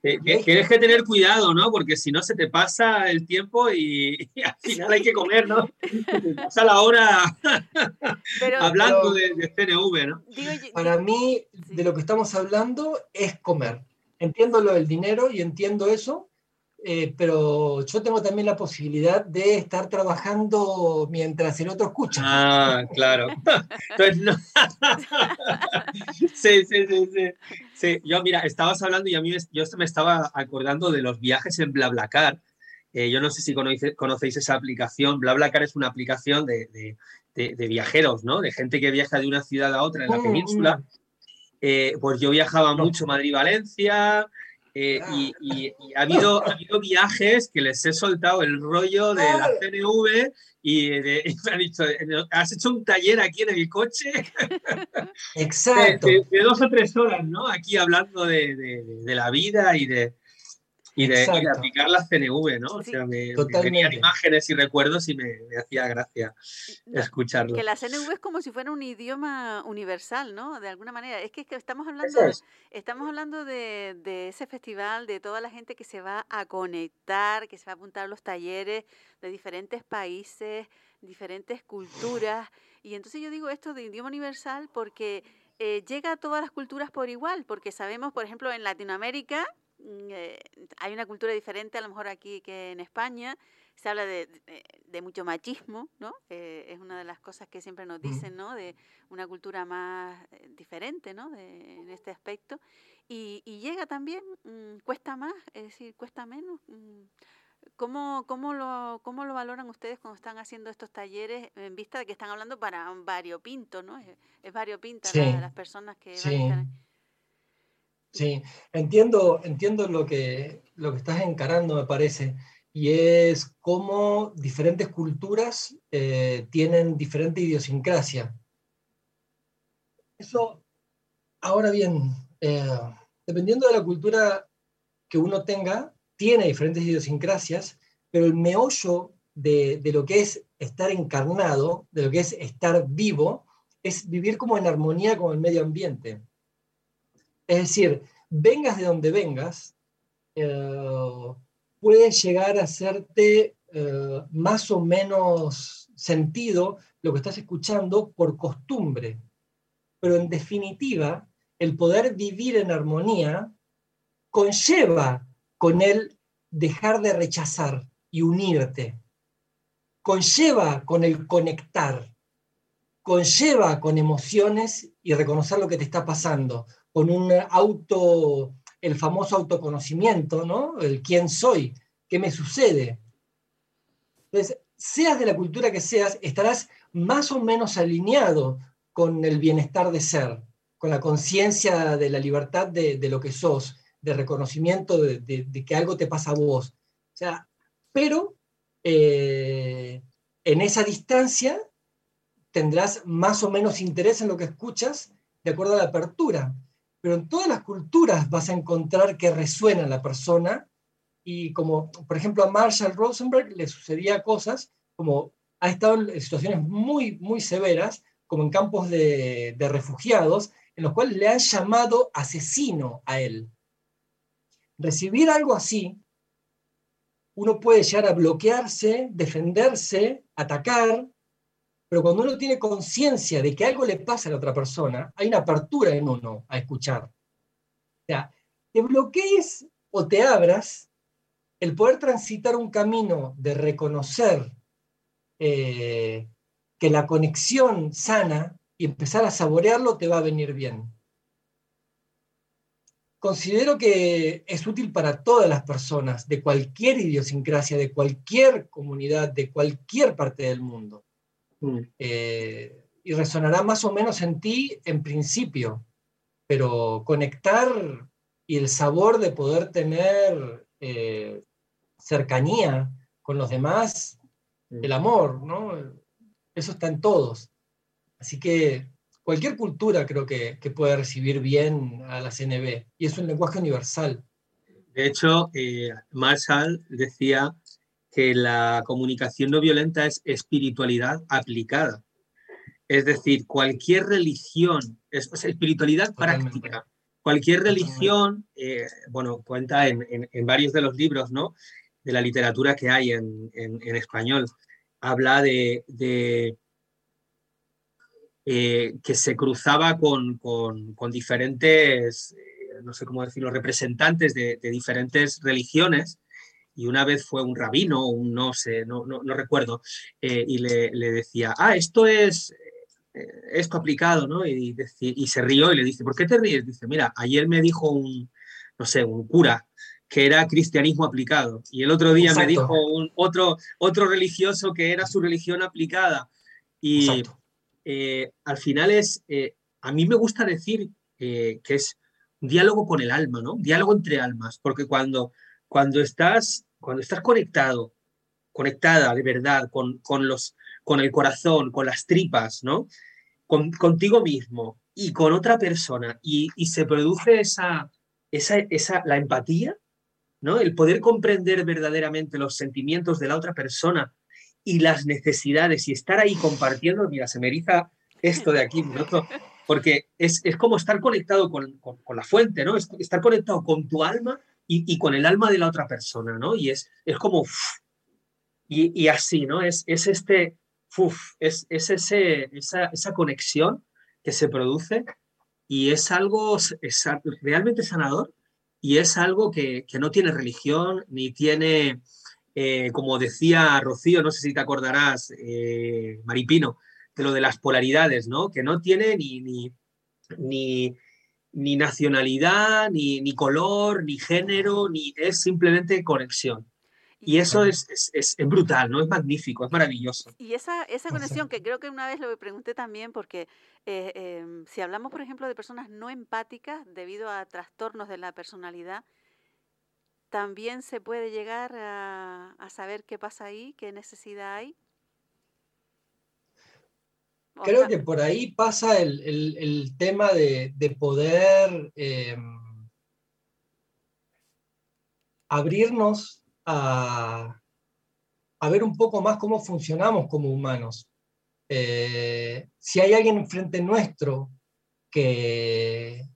tienes que tener cuidado, ¿no? Porque si no se te pasa el tiempo y, al final hay que comer, ¿no? Te pasa la hora <laughs> hablando de, de, CNV, ¿no? Para mí, de lo que estamos hablando es comer. Entiendo lo del dinero y entiendo eso, eh, pero yo tengo también la posibilidad de estar trabajando mientras el otro escucha. Ah, claro. <laughs> Entonces, no. sí, sí, sí, sí, Yo, mira, estabas hablando y a mí yo me estaba acordando de los viajes en BlaBlaCar. Eh, yo no sé si conocéis esa aplicación. BlaBlaCar es una aplicación de, de, de, viajeros, ¿no? De gente que viaja de una ciudad a otra en la mm, península. Mm. Eh, pues yo viajaba mucho Madrid-Valencia, eh, y, ha, habido, ha habido viajes que les he soltado el rollo de la CNV <laughs> y, me han dicho, ¿has hecho un taller aquí en el coche? Exacto. De, dos o tres horas, ¿no? Aquí hablando de, de la vida y de, y de, aplicar la CNV, ¿no? O sea, me, venían imágenes y recuerdos y me, hacía gracia escucharlo. Que la CNV es como si fuera un idioma universal, ¿no? De alguna manera. Es que, estamos hablando, estamos hablando de, de, ese festival, de toda la gente que se va a conectar, que se va a apuntar a los talleres de diferentes países, diferentes culturas. Y entonces yo digo esto de idioma universal porque eh, llega a todas las culturas por igual, porque sabemos, por ejemplo, en Latinoamérica eh, hay una cultura diferente a lo mejor aquí que en España. Se habla de, mucho machismo, ¿no? es una de las cosas que siempre nos dicen, ¿no? De una cultura más eh, diferente, ¿no? en este aspecto. Y, llega también, mm, cuesta más, es decir, cuesta menos. Mm, ¿Cómo, cómo, lo, ¿Cómo lo valoran ustedes cuando están haciendo estos talleres en vista de que están hablando para un variopinto, ¿no? Es, es variopinta las personas que van a estar Sí, entiendo, entiendo lo, que, lo que estás encarando, me parece, y es cómo diferentes culturas eh, tienen diferente idiosincrasia. Eso, ahora bien, eh, dependiendo de la cultura que uno tenga, tiene diferentes idiosincrasias, pero el meollo de, de, lo que es estar encarnado, de lo que es estar vivo, es vivir como en armonía con el medio ambiente. Es decir, vengas de donde vengas, eh, puede llegar a hacerte eh, más o menos sentido lo que estás escuchando por costumbre. Pero en definitiva, el poder vivir en armonía conlleva con él dejar de rechazar y unirte. Conlleva con el conectar. Conlleva con emociones y reconocer lo que te está pasando. Con un auto, el famoso autoconocimiento, ¿no? El quién soy, qué me sucede. Entonces, seas de la cultura que seas, estarás más o menos alineado con el bienestar de ser, con la conciencia de la libertad de, lo que sos, de reconocimiento de, que algo te pasa a vos. O sea, pero eh, en esa distancia tendrás más o menos interés en lo que escuchas de acuerdo a la apertura. Pero en todas las culturas vas a encontrar que resuena la persona y como, por ejemplo, a Marshall Rosenberg le sucedía cosas como ha estado en situaciones muy, muy severas, como en campos de, de refugiados, en los cuales le han llamado asesino a él. Recibir algo así, uno puede llegar a bloquearse, defenderse, atacar, pero cuando uno tiene conciencia de que algo le pasa a la otra persona, hay una apertura en uno a escuchar. O sea, te bloquees o te abras, el poder transitar un camino de reconocer eh, que la conexión sana y empezar a saborearlo te va a venir bien. Considero que es útil para todas las personas, de cualquier idiosincrasia, de cualquier comunidad, de cualquier parte del mundo. Mm. Eh, y resonará más o menos en ti en principio, pero conectar y el sabor de poder tener eh, cercanía con los demás, mm. el amor, ¿no? Eso está en todos. Así que cualquier cultura creo que, puede recibir bien a la CNB y es un lenguaje universal. De hecho, eh, Marshall decía que la comunicación no violenta es espiritualidad aplicada. Es decir, cualquier religión, es, espiritualidad práctica. Cualquier religión, eh, bueno, cuenta en, varios de los libros, ¿no? De la literatura que hay en, español. Habla de eh, que se cruzaba con, diferentes, eh, no sé cómo decirlo, representantes de, diferentes religiones. Y una vez fue un rabino, un no sé, no, no, recuerdo, eh, y le, decía, ah, esto es esto aplicado, ¿no? Y, y, se rió y le dice, ¿por qué te ríes? Dice, mira, ayer me dijo un, no sé, un cura que era cristianismo aplicado y el otro día me dijo un, otro, otro religioso que era su religión aplicada. Y, eh, al final es, eh, a mí me gusta decir eh, que es un diálogo con el alma, ¿no? Un diálogo entre almas, porque cuando, cuando, estás, cuando estás conectado, conectada de verdad con, con, los, con el corazón, con las tripas, ¿no? Con, contigo mismo y con otra persona y, y se produce esa, esa, esa, la empatía, ¿no? El poder comprender verdaderamente los sentimientos de la otra persona y las necesidades y estar ahí compartiendo, mira, se me eriza esto de aquí, porque es, es, como estar conectado con, con, la fuente, ¿no? estar conectado con tu alma y, con el alma de la otra persona, ¿no? Y es, es como, y, y, así, ¿no? Es, es este, uf, es, es ese, esa, esa conexión que se produce y es algo es realmente sanador y es algo que, que no tiene religión ni tiene eh, como decía Rocío, no sé si te acordarás, eh, Maripino, de lo de las polaridades, ¿no? Que no tiene ni, ni, ni, nacionalidad, ni, ni, color, ni género, ni es simplemente conexión. Y eso es, es, brutal, ¿no? Es magnífico, es maravilloso. Y esa, esa conexión, que creo que una vez lo pregunté también, porque eh, em, si hablamos, por ejemplo, de personas no empáticas debido a trastornos de la personalidad, también se puede llegar a, saber qué pasa ahí, qué necesidad hay. Creo que por ahí pasa el, tema de, poder em, abrirnos a, ver un poco más cómo funcionamos como humanos. Eh, si hay alguien enfrente nuestro que,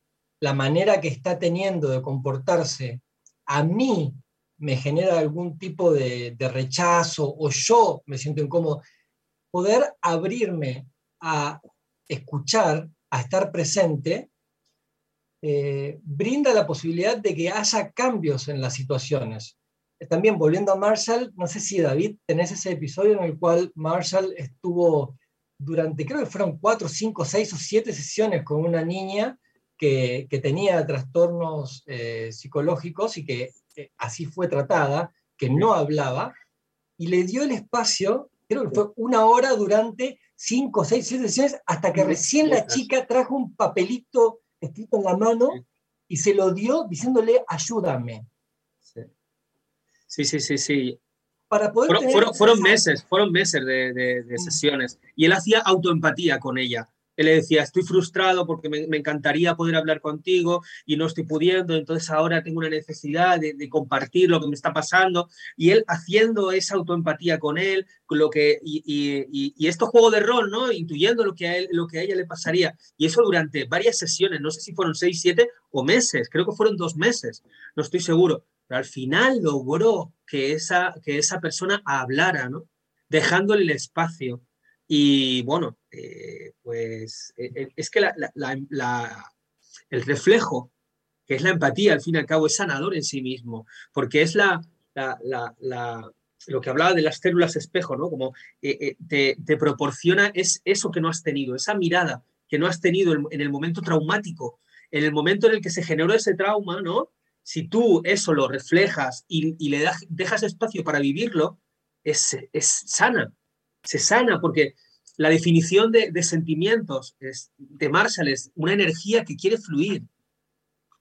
la manera que está teniendo de comportarse a mí me genera algún tipo de, rechazo o yo me siento incómodo, poder abrirme a escuchar, a estar presente, eh, brinda la posibilidad de que haya cambios en las situaciones. También volviendo a Marshall, no sé si David tenés ese episodio en el cual Marshall estuvo durante, creo que fueron cuatro, cinco, seis o siete sesiones con una niña que, tenía trastornos eh, psicológicos y que eh, así fue tratada, que no hablaba, y le dio el espacio, creo que fue una hora durante cinco, seis, siete sesiones, hasta que recién la chica trajo un papelito escrito en la mano y se lo dio diciéndole, ayúdame. Sí, sí, sí, sí. Para poder fueron, meses, fueron meses de, mm. sesiones. Y él hacía autoempatía con ella él le decía, estoy frustrado porque me, encantaría poder hablar contigo y no estoy pudiendo, entonces ahora tengo una necesidad de, compartir lo que me está pasando. Y él haciendo esa autoempatía con él, lo que, y, y, y, esto juego de rol, ¿no? Intuyendo lo que, a él, lo que a ella le pasaría. Y eso durante varias sesiones, no sé si fueron seis, siete o meses, creo que fueron dos meses, no estoy seguro. Pero al final logró que esa, que esa persona hablara, ¿no? Dejándole el espacio y bueno, eh, pues eh, eh, es que el reflejo, que es la empatía, al fin y al cabo, es sanador en sí mismo, porque es la, lo que hablaba de las células espejo, ¿no? Como te, proporciona es eso que no has tenido, esa mirada que no has tenido en el momento traumático, en el momento en el que se generó ese trauma, ¿no? Si tú eso lo reflejas y, le dejas espacio para vivirlo, es, es sana, se sana, porque la definición de, sentimientos de Marshall es una energía que quiere fluir,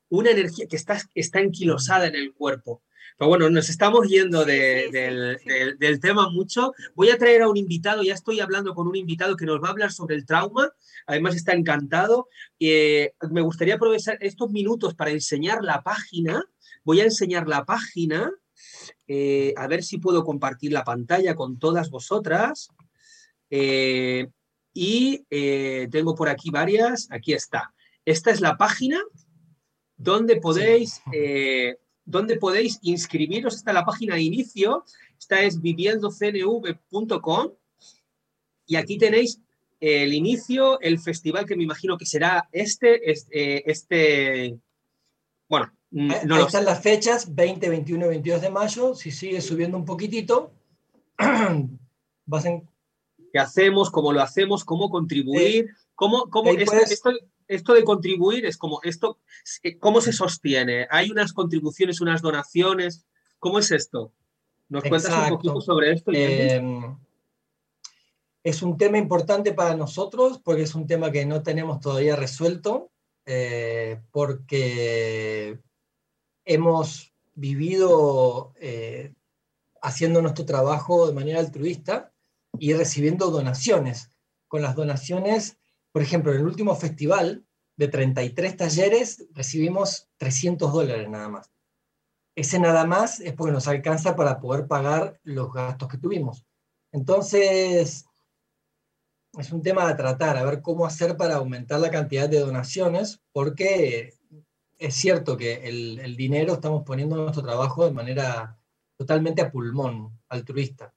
una energía que está, está enquilosada en el cuerpo. Pero bueno, nos estamos yendo del, tema mucho. Voy a traer a un invitado, ya estoy hablando con un invitado que nos va a hablar sobre el trauma. Además está encantado. Eh, me gustaría aprovechar estos minutos para enseñar la página. Voy a enseñar la página eh, a ver si puedo compartir la pantalla con todas vosotras. Eh, y eh, tengo por aquí varias. Aquí está. Esta es la página donde podéis, donde podéis inscribiros. Esta es la página de inicio. Esta es viviendocnv.com. Y aquí tenéis el inicio, el festival que me imagino que será este, este, este bueno, no Ahí están las fechas, 20, 21 y 22 de mayo. Si sigue subiendo un poquitito, <clears throat> vas en... ¿Qué hacemos? ¿Cómo lo hacemos? ¿Cómo contribuir? ¿Cómo, cómo esto, esto, de contribuir es como esto, eh, ¿cómo se sostiene? ¿Hay unas contribuciones, unas donaciones? ¿Cómo es esto? ¿Nos cuentas un poquito sobre esto? Em, es un tema importante para nosotros porque es un tema que no tenemos todavía resuelto, eh, porque hemos vivido eh, haciendo nuestro trabajo de manera altruista y recibiendo donaciones. Con las donaciones, por ejemplo, en el último festival de 33 talleres recibimos 300 dólares nada más. Ese nada más es porque nos alcanza para poder pagar los gastos que tuvimos. Entonces, es un tema a tratar, a ver cómo hacer para aumentar la cantidad de donaciones, porque es cierto que el, dinero estamos poniendo nuestro trabajo de manera totalmente a pulmón, altruista.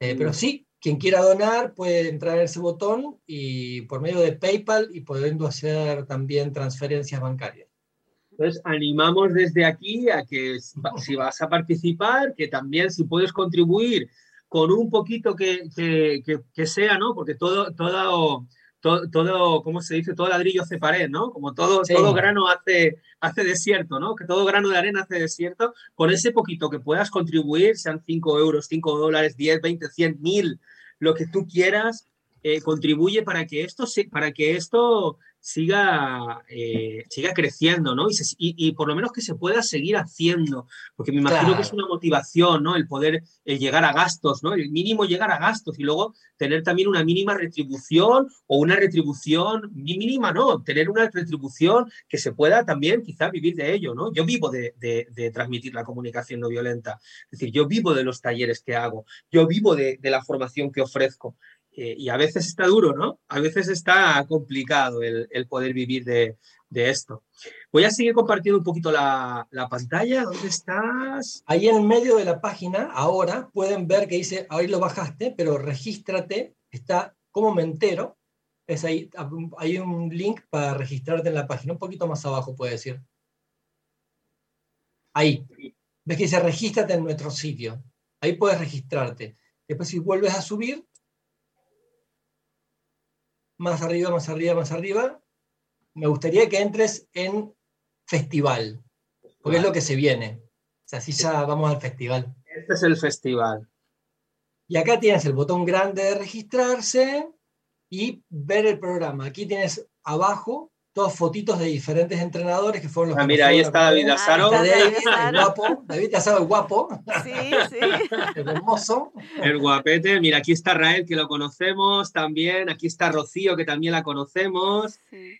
Eh, pero mm. sí, quien quiera donar puede entrar en ese botón y por medio de PayPal y pudiendo hacer también transferencias bancarias. Entonces, animamos desde aquí a que si vas a participar, que también si puedes contribuir con un poquito que, que sea, ¿no? Porque todo, todo todo, ¿cómo se dice? Todo ladrillo hace pared, ¿no? Como todo, todo grano hace, hace desierto, ¿no? Que todo grano de arena hace desierto. Con ese poquito que puedas contribuir, sean 5 euros, 5 dólares, 10, 20, 100, 1000, lo que tú quieras, eh, contribuye para que esto, para que esto siga, eh, siga creciendo, ¿no? Y, por lo menos que se pueda seguir haciendo, porque me imagino que es una motivación, ¿no? El poder llegar a gastos, ¿no? El mínimo llegar a gastos y luego tener también una mínima retribución o una retribución mínima, ¿no? Tener una retribución que se pueda también quizá vivir de ello, ¿no? Yo vivo de, de, transmitir la comunicación no violenta, es decir, yo vivo de los talleres que hago, yo vivo de, de la formación que ofrezco eh, y a veces está duro, ¿no? A veces está complicado el, poder vivir de, esto. Voy a seguir compartiendo un poquito la, la, pantalla. ¿Dónde estás? Ahí en medio de la página, ahora pueden ver que dice, ahí lo bajaste, pero regístrate, está como me entero. Es ahí, hay un link para registrarte en la página, un poquito más abajo puede decir. Ahí. Ves que dice regístrate en nuestro sitio. Ahí puedes registrarte. Después si vuelves a subir, más arriba, más arriba, más arriba, me gustaría que entres en festival, porque es lo que se viene. O sea, así ya vamos al festival. Este es el festival. Y acá tienes el botón grande de registrarse y ver el programa. Aquí tienes abajo todas fotitos de diferentes entrenadores que fueron los ah, mira, ahí está David Lazaro. David, el guapo. David Lazaro, el guapo. Sí, sí. <laughs> El hermoso. El guapete. Mira, aquí está Rael, que lo conocemos también. Aquí está Rocío, que también la conocemos.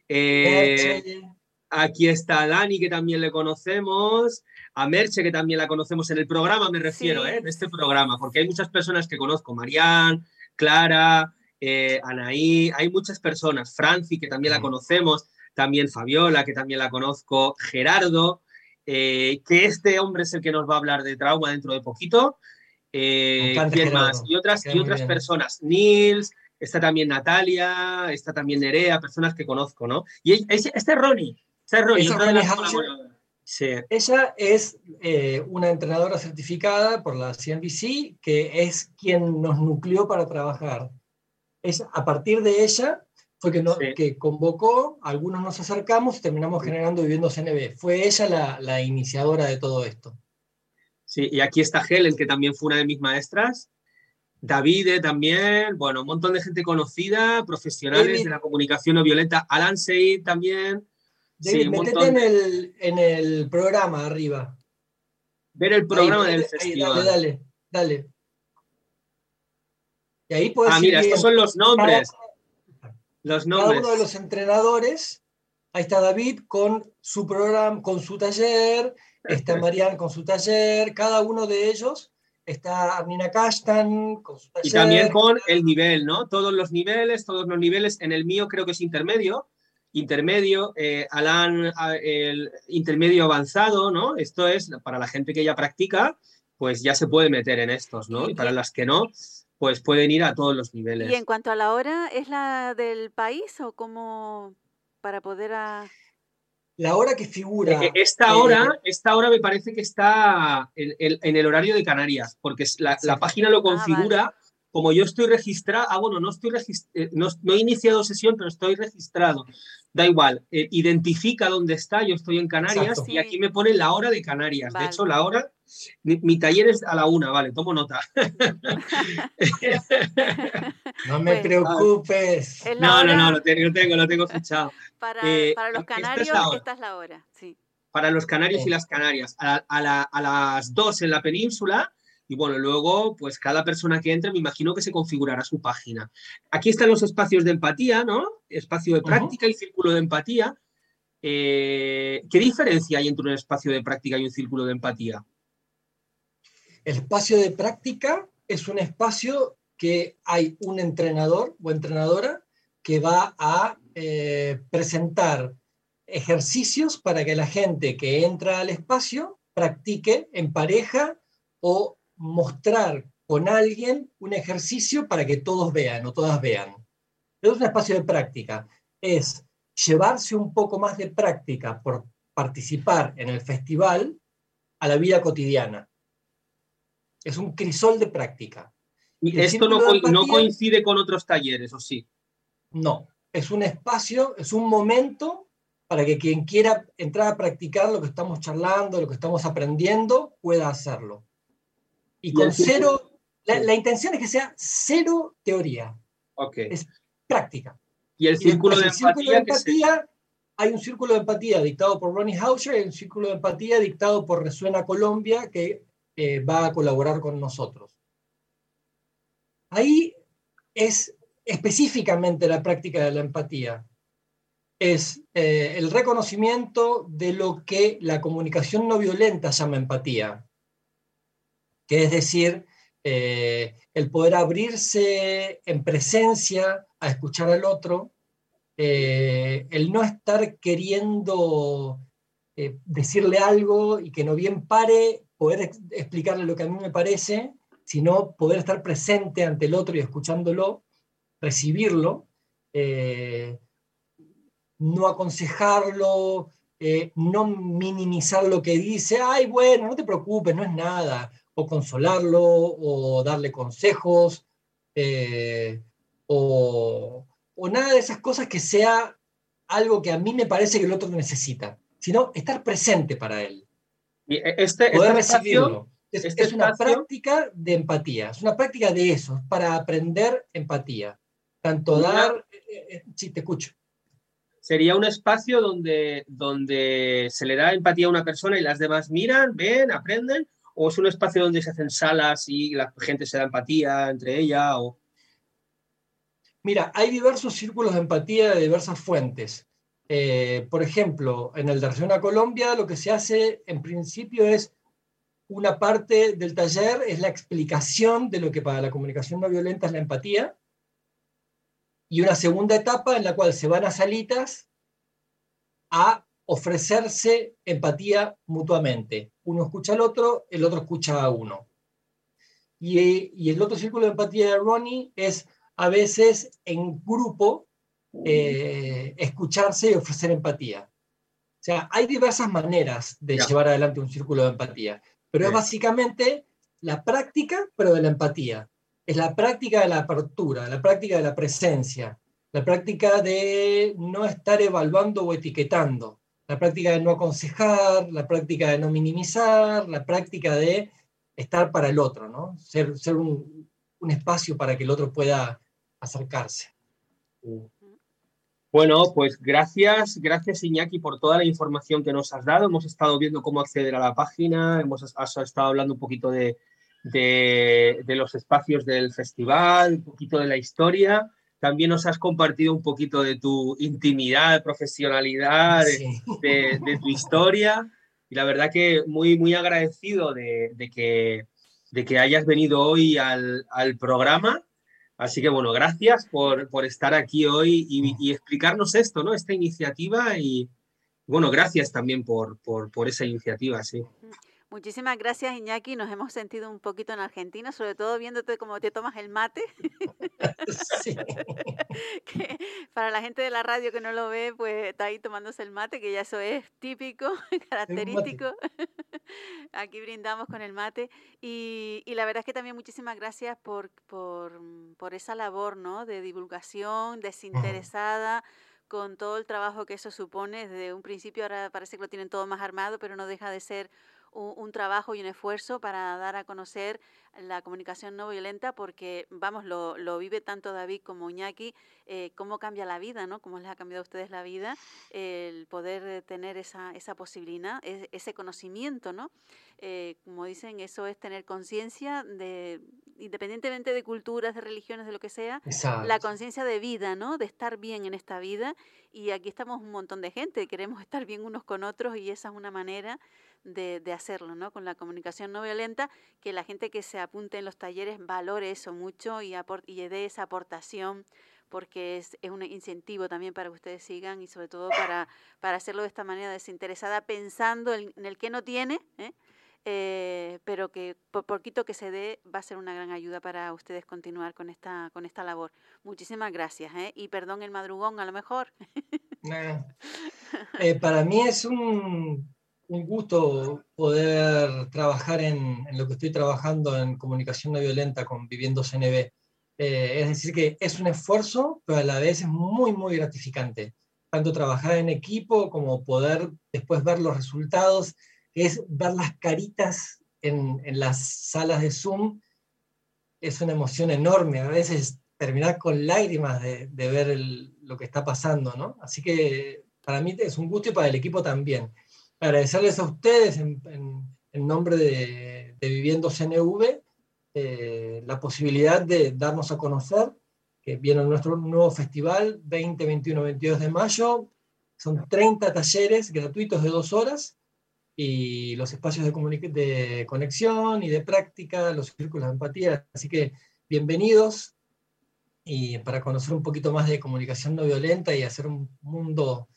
Eh, aquí está Dani, que también le conocemos. A Merche, que también la conocemos en el programa, me refiero, ¿eh? en este programa, porque hay muchas personas que conozco. Marian, Clara, eh, Anaí, hay muchas personas. Franci, que también la conocemos también Fabiola, que también la conozco, Gerardo, eh, que este hombre es el que nos va a hablar de trauma dentro de poquito. Eh, ¿Quién más? Y otras, y otras personas. Nils, está también Natalia, está también Nerea, personas que conozco, ¿no? Y este es Ronnie. Este es Ronnie, Ella es eh, una entrenadora certificada por la CNBC, que es quien nos nucleó para trabajar. Es a partir de ella fue que, no, que convocó, algunos nos acercamos, terminamos generando Viviendo CNB. Fue ella la, la, iniciadora de todo esto. Sí, y aquí está Helen, que también fue una de mis maestras. Davide también, bueno, un montón de gente conocida, profesionales de la comunicación no violenta. Alan Seid también. David, sí, metete en, el, en el programa arriba. Ver el programa del festival. Dale, dale, dale. Y ahí puedes ah, mira, estos son los nombres. Los nombres. Cada uno de los entrenadores, ahí está David con su programa, con su taller, está <laughs> Marian con su taller, cada uno de ellos está Arnina Castan con su taller. Y también con el nivel, ¿no? Todos los niveles, todos los niveles. En el mío creo que es intermedio, intermedio, eh, Alan, el intermedio avanzado, ¿no? Esto es para la gente que ya practica, pues ya se puede meter en estos, ¿no? Y para las que no, pues pueden ir a todos los niveles. Y en cuanto a la hora, ¿es la del país o cómo para poder a... La hora que figura. Eh, esta hora, esta hora me parece que está en, el horario de Canarias, porque la, la página lo ah, configura. Como yo estoy registrado, ah, bueno, no estoy eh, no, he iniciado sesión, pero estoy registrado. Da igual, eh, identifica dónde está, yo estoy en Canarias y aquí me pone la hora de Canarias. De hecho, la hora mi, taller es a la una, vale, tomo nota. <laughs> no me preocupes. No, no, no, lo tengo, lo tengo, lo tengo fichado. Para, eh, los canarios, esta es la hora, sí. Para los canarios y las canarias. A, a, las dos en la península, y bueno, luego, pues cada persona que entre, me imagino que se configurará su página. Aquí están los espacios de empatía, ¿no? Espacio de práctica y círculo de empatía. Eh, ¿Qué diferencia hay entre un espacio de práctica y un círculo de empatía? El espacio de práctica es un espacio que hay un entrenador o entrenadora que va a eh, presentar ejercicios para que la gente que entra al espacio practique en pareja o mostrar con alguien un ejercicio para que todos vean o todas vean. Es un espacio de práctica. Es llevarse un poco más de práctica por participar en el festival a la vida cotidiana. Es un crisol de práctica. ¿Y esto no, no, coincide con otros talleres, o sí? No, es un espacio, es un momento para que quien quiera entrar a practicar lo que estamos charlando, lo que estamos aprendiendo, pueda hacerlo. Y, con cero, la, intención es que sea cero teoría. Okay. Es práctica. Y el círculo, de, empatía, hay un círculo de empatía dictado por Ronnie Hauscher y un círculo de empatía dictado por Resuena Colombia, que eh, va a colaborar con nosotros. Ahí es específicamente la práctica de la empatía. Es eh, el reconocimiento de lo que la comunicación no violenta llama empatía, que es decir, eh, el poder abrirse en presencia a escuchar al otro, eh, el no estar queriendo eh, decirle algo y que no bien pare, poder explicarle lo que a mí me parece, sino poder estar presente ante el otro y escuchándolo, recibirlo, no aconsejarlo, no minimizar lo que dice, ay, bueno, no te preocupes, no es nada, o consolarlo, o darle consejos, o, o nada de esas cosas que sea algo que a mí me parece que el otro necesita, sino estar presente para él. Y e, este, Poder este recibirlo. es, este es una práctica de empatía, es una práctica de eso, para aprender empatía. Tanto dar... Eh, eh, eh, sí, te escucho. Sería un espacio donde, donde se le da empatía a una persona y las demás miran, ven, aprenden, o es un espacio donde se hacen salas y la gente se da empatía entre ella, o... Mira, hay diversos círculos de empatía de diversas fuentes. Eh, por ejemplo, en el de Región Colombia lo que se hace en principio es una parte del taller es la explicación de lo que para la comunicación no violenta es la empatía y una segunda etapa en la cual se van a salitas a ofrecerse empatía mutuamente. Uno escucha al otro, el otro escucha a uno. Y, y el otro círculo de empatía de Ronnie es a veces en grupo eh, escucharse y ofrecer empatía. O sea, hay diversas maneras de llevar adelante un círculo de empatía, pero es básicamente la práctica, pero de la empatía. Es la práctica de la apertura, la práctica de la presencia, la práctica de no estar evaluando o etiquetando, la práctica de no aconsejar, la práctica de no minimizar, la práctica de estar para el otro, ¿no? Ser, ser un, un espacio para que el otro pueda acercarse. Bueno, pues gracias, gracias Iñaki por toda la información que nos has dado. Hemos estado viendo cómo acceder a la página, hemos estado hablando un poquito de, de, los espacios del festival, un poquito de la historia. También nos has compartido un poquito de tu intimidad, profesionalidad, de, de, tu historia. Y la verdad que muy, muy agradecido de, que, de que hayas venido hoy al, al programa Así que bueno, gracias por, estar aquí hoy y, explicarnos esto, ¿no? Esta iniciativa y bueno, gracias también por, por, esa iniciativa, sí. Muchísimas gracias, Iñaki. Nos hemos sentido un poquito en Argentina, sobre todo viéndote cómo te tomas el mate. <laughs> Sí. <laughs> para la gente de la radio que no lo ve, pues está ahí tomándose el mate, que ya eso es típico, <laughs> característico. Aquí brindamos con el mate. Y, y, la verdad es que también muchísimas gracias por, por, por esa labor ¿no? de divulgación desinteresada con todo el trabajo que eso supone. Desde un principio ahora parece que lo tienen todo más armado, pero no deja de ser un, trabajo y un esfuerzo para dar a conocer la comunicación no violenta porque, vamos, lo, lo vive tanto David como Iñaki, eh, cómo cambia la vida, ¿no? Cómo les ha cambiado a ustedes la vida, el poder tener esa, esa posibilidad, ese conocimiento, ¿no? Eh, como dicen, eso es tener conciencia de, independientemente de culturas, de religiones, de lo que sea, la conciencia de vida, ¿no? De estar bien en esta vida. Y aquí estamos un montón de gente, queremos estar bien unos con otros y esa es una manera de, hacerlo, ¿no? Con la comunicación no violenta, que la gente que se apunte en los talleres valore eso mucho y, y dé esa aportación porque es, un incentivo también para que ustedes sigan y sobre todo para, para hacerlo de esta manera desinteresada, pensando en, el que no tiene, ¿eh? Eh, pero que por poquito que se dé va a ser una gran ayuda para ustedes continuar con esta, con esta labor. Muchísimas gracias ¿eh? y perdón el madrugón a lo mejor. <laughs> para mí es un un gusto poder trabajar en, lo que estoy trabajando en comunicación no violenta con Viviendo CNB. Eh, es decir, que es un esfuerzo, pero a la vez es muy, muy gratificante. Tanto trabajar en equipo como poder después ver los resultados, es ver las caritas en, en las salas de Zoom, es una emoción enorme. A veces terminar con lágrimas de, de ver lo que está pasando, ¿no? Así que para mí es un gusto y para el equipo también agradecerles a ustedes en, nombre de, Viviendo CNV eh, la posibilidad de darnos a conocer que viene nuestro nuevo festival 20, 21, 22 de mayo. Son 30 talleres gratuitos de dos horas y los espacios de, de conexión y de práctica, los círculos de empatía. Así que bienvenidos. y para conocer un poquito más de comunicación no violenta y hacer un mundo,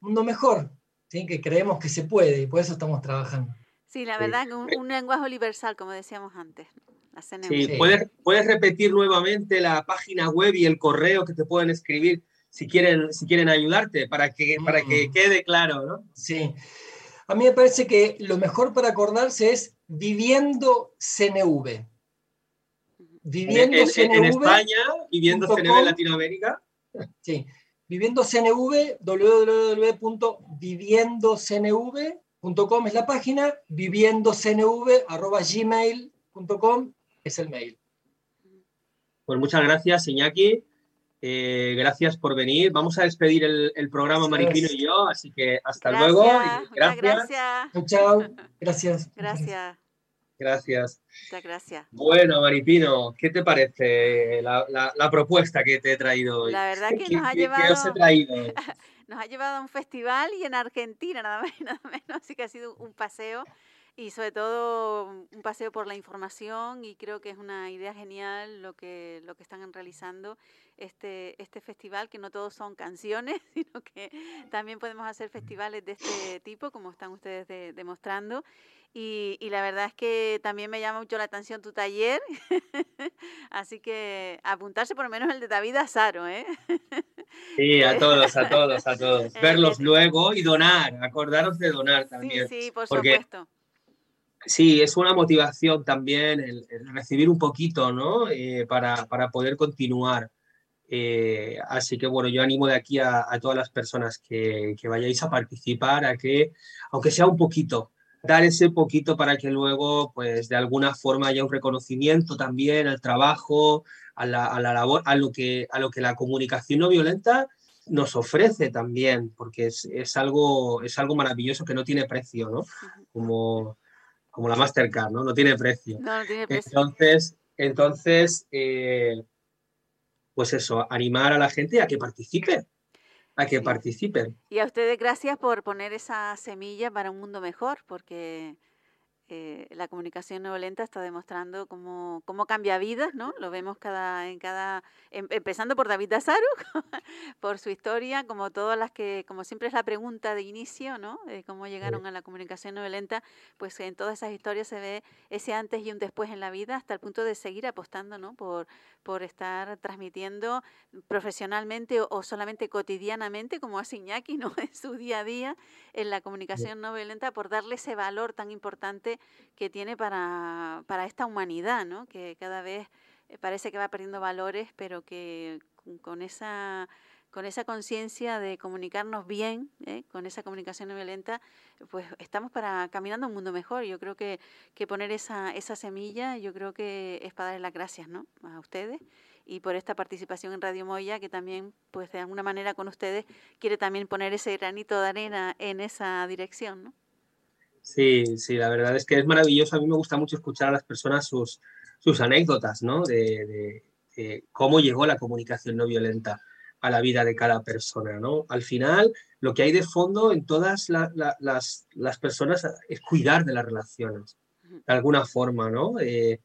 mundo mejor, ¿sí? que creemos que se puede y por eso estamos trabajando. Sí, la verdad, un, un lenguaje universal, como decíamos antes. Sí, ¿Puedes, puedes repetir nuevamente la página web y el correo que te pueden escribir si quieren, si quieren ayudarte, para que, para que mm. quede claro, ¿no? Sí. A mí me parece que lo mejor para acordarse es viviendo CNV. Viviendo en, CNV. En España, viviendo CNV en Latinoamérica. Sí. Viviendo CNV, www.viviendocnv.com es la página, viviendocnv.gmail.com es el mail. Pues muchas gracias, Iñaki. Eh, gracias por venir. Vamos a despedir el, programa Maripino y yo, así que hasta luego. Gracias. gracias. Chao, Gracias. Gracias. Gracias. Muchas gracias. Bueno, Maripino, ¿qué te parece la, propuesta que te he traído hoy? La verdad que nos ha llevado. os he traído? <laughs> nos ha llevado a un festival y en Argentina, nada más y nada menos, así que ha sido un paseo y sobre todo un paseo por la información y creo que es una idea genial lo que, lo que están realizando este, este festival, que no todos son canciones, <laughs> sino que también podemos hacer festivales de este tipo, como están ustedes demostrando. Y, y, la verdad es que también me llama mucho la atención tu taller, <laughs> así que apuntarse por lo menos el de David Azaro, ¿eh? Sí, a <laughs> todos, a todos, a todos. Verlos luego y donar, acordaros de donar también. Sí, sí, por supuesto. Sí, es una motivación también el, recibir un poquito, ¿no? Eh, para, para, poder continuar. Eh, así que bueno, yo animo de aquí a, todas las personas que, que, vayáis a participar, a que, aunque sea un poquito, dar ese poquito para que luego, pues de alguna forma haya un reconocimiento también al trabajo, a la, a la labor, a lo, que, a lo que la comunicación no violenta nos ofrece también, porque es, es, algo, es algo maravilloso que no tiene precio, ¿no? Como, como la Mastercard, ¿no? No tiene precio. No, no tiene precio. Entonces, entonces eh, pues eso, animar a la gente a que participe, a que participen. Y a ustedes gracias por poner esa semilla para un mundo mejor, porque eh, la comunicación no violenta está demostrando cómo, cómo cambia vidas, ¿no? Lo vemos cada, en cada, em, empezando por David Dazaru, <laughs> por su historia, como todas las que, como siempre es la pregunta de inicio, ¿no? De cómo llegaron a la comunicación no violenta, pues en todas esas historias se ve ese antes y un después en la vida, hasta el punto de seguir apostando, ¿no? Por, por estar transmitiendo profesionalmente o, solamente cotidianamente, como hace Iñaki, ¿no? <laughs> En su día a día, en la comunicación no violenta, por darle ese valor tan importante que tiene para, para esta humanidad, ¿no? que cada vez eh, parece que va perdiendo valores, pero que con esa con esa conciencia de comunicarnos bien, ¿eh? con esa comunicación no violenta, pues estamos para caminando un mundo mejor. Yo creo que, que poner esa, esa semilla, yo creo que es para darle las gracias ¿no? a ustedes y por esta participación en Radio Moya, que también, pues de alguna manera con ustedes, quiere también poner ese granito de arena en esa dirección. ¿no? Sí, sí, la verdad es que es maravilloso. A mí me gusta mucho escuchar a las personas sus, sus anécdotas, ¿no? De, cómo llegó la comunicación no violenta a la vida de cada persona, ¿no? Al final, lo que hay de fondo en todas las, las, personas es cuidar de las relaciones, de alguna forma, ¿no? Eh,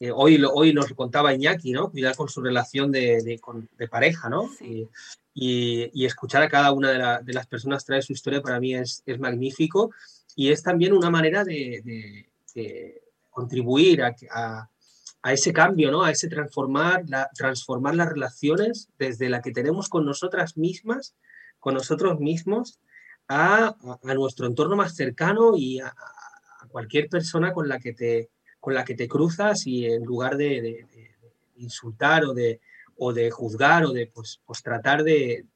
eh, hoy, hoy nos contaba Iñaki, ¿no? Cuidar con su relación de, de, pareja, ¿no? Y, y, escuchar a cada una de, las personas traer su historia para mí es, es magnífico y es también una manera de, contribuir a, ese cambio, ¿no? a ese transformar, transformar las relaciones desde la que tenemos con nosotras mismas, con nosotros mismos, a, nuestro entorno más cercano y a, cualquier persona con la que te, con la que te cruzas y en lugar de, insultar o de, o de juzgar o de pues, pues tratar de,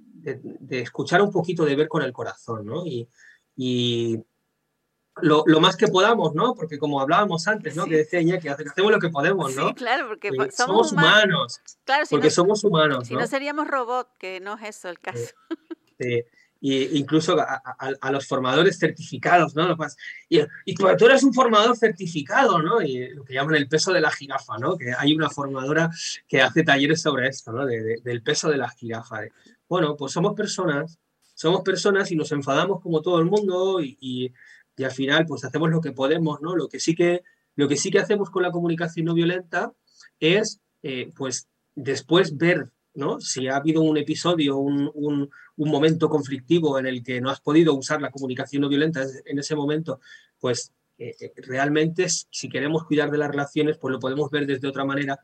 de, escuchar un poquito, de ver con el corazón, ¿no? Y lo, lo, más que podamos, ¿no? Porque como hablábamos antes, ¿no? Que decía Iñaki, hacemos lo que podemos, ¿no? Sí, claro, porque somos, humanos. Claro, porque somos humanos. Si ¿no? seríamos robots, que no es eso el caso. Sí. Y incluso a, a, los formadores certificados, ¿no? Y, y tú, eres un formador certificado, ¿no? Y lo que llaman el peso de la jirafa, ¿no? Que hay una formadora que hace talleres sobre esto, ¿no? del peso de la jirafa. Bueno, pues somos personas somos personas y nos enfadamos como todo el mundo y, al final pues hacemos lo que podemos, ¿no? Lo que sí que, lo que, sí que hacemos con la comunicación no violenta es eh, pues después ver ¿no? si ha habido un episodio, un, un, un, momento conflictivo en el que no has podido usar la comunicación no violenta en ese momento, pues eh, eh, realmente si queremos cuidar de las relaciones, pues lo podemos ver desde otra manera,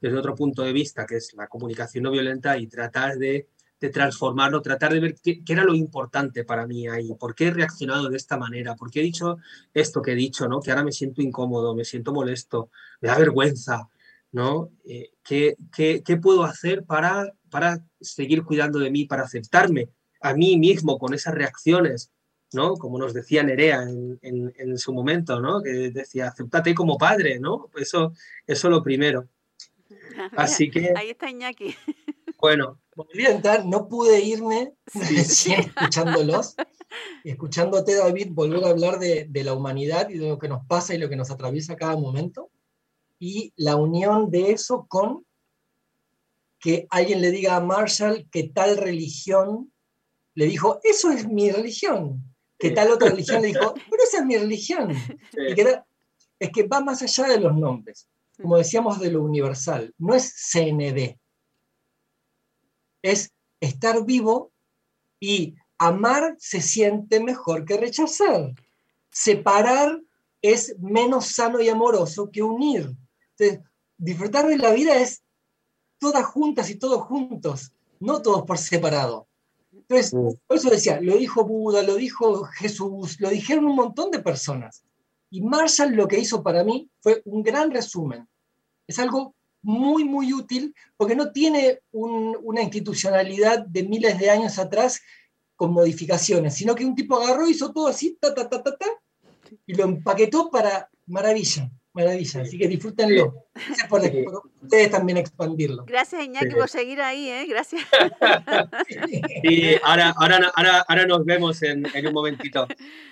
desde otro punto de vista, que es la comunicación no violenta y tratar de, de transformarlo, tratar de ver qué, qué, era lo importante para mí ahí, por qué he reaccionado de esta manera, por qué he dicho esto que he dicho, ¿no? que ahora me siento incómodo, me siento molesto, me da vergüenza, ¿no? Eh, ¿qué, qué, qué, puedo hacer para, para seguir cuidando de mí, para aceptarme a mí mismo con esas reacciones? ¿no? Como nos decía Nerea en, en, en, su momento, ¿no? Que decía, acéptate como padre, ¿no? Eso, eso lo primero. <laughs> Así que... Ahí está Iñaki. Bueno. Volví a entrar, no pude irme <laughs> sí. escuchándolos, escuchándote, David, volver a hablar de, de, la humanidad y de lo que nos pasa y lo que nos atraviesa cada momento, y la unión de eso con que alguien le diga a Marshall que tal religión le dijo, eso es mi religión, que tal otra religión le dijo, pero esa es mi religión. Sí. Y que era, es que va más allá de los nombres, como decíamos, de lo universal. No es CND, es estar vivo y amar se siente mejor que rechazar. Separar es menos sano y amoroso que unir. Entonces, disfrutar de la vida es todas juntas y todos juntos, no todos por separado. Entonces, por eso decía, lo dijo Buda, lo dijo Jesús, lo dijeron un montón de personas. Y Marshall lo que hizo para mí fue un gran resumen. Es algo muy, muy útil porque no tiene un, una institucionalidad de miles de años atrás con modificaciones, sino que un tipo agarró, hizo todo así, ta, ta, ta, ta, ta, y lo empaquetó para maravilla. Maravilla, así que disfrútenlo. Gracias por, por, ustedes también expandirlo. Gracias, Iñaki, sí. por seguir ahí, ¿eh? Gracias. <laughs> Sí, ahora, ahora, ahora, ahora nos vemos en, en un momentito.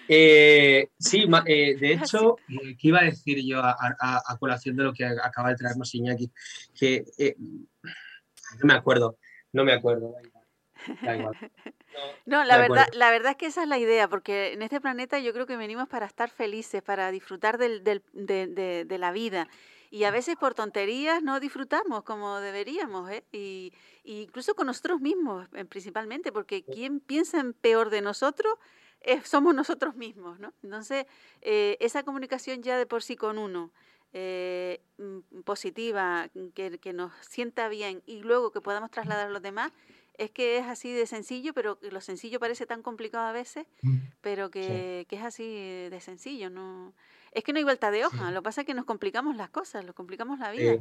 Eh, sí, eh, de hecho, eh, ¿qué iba a decir yo a, a, a, colación de lo que acaba de traernos Iñaki? Que eh, no me acuerdo, no me acuerdo. Da igual. No, <laughs> no la, verdad, la verdad es que esa es la idea, porque en este planeta yo creo que venimos para estar felices, para disfrutar del, del, de, de, de, la vida. Y a veces por tonterías no disfrutamos como deberíamos, ¿eh? y, y incluso con nosotros mismos, eh, principalmente, porque quien piensa en peor de nosotros eh, somos nosotros mismos, ¿no? Entonces, eh, esa comunicación ya de por sí con uno, eh, positiva, que, que, nos sienta bien y luego que podamos trasladar a los demás, es que es así de sencillo, pero lo sencillo parece tan complicado a veces, pero que, sí. que es así de sencillo. no Es que no hay vuelta de hoja, sí. lo que pasa es que nos complicamos las cosas, nos complicamos la vida. Sí.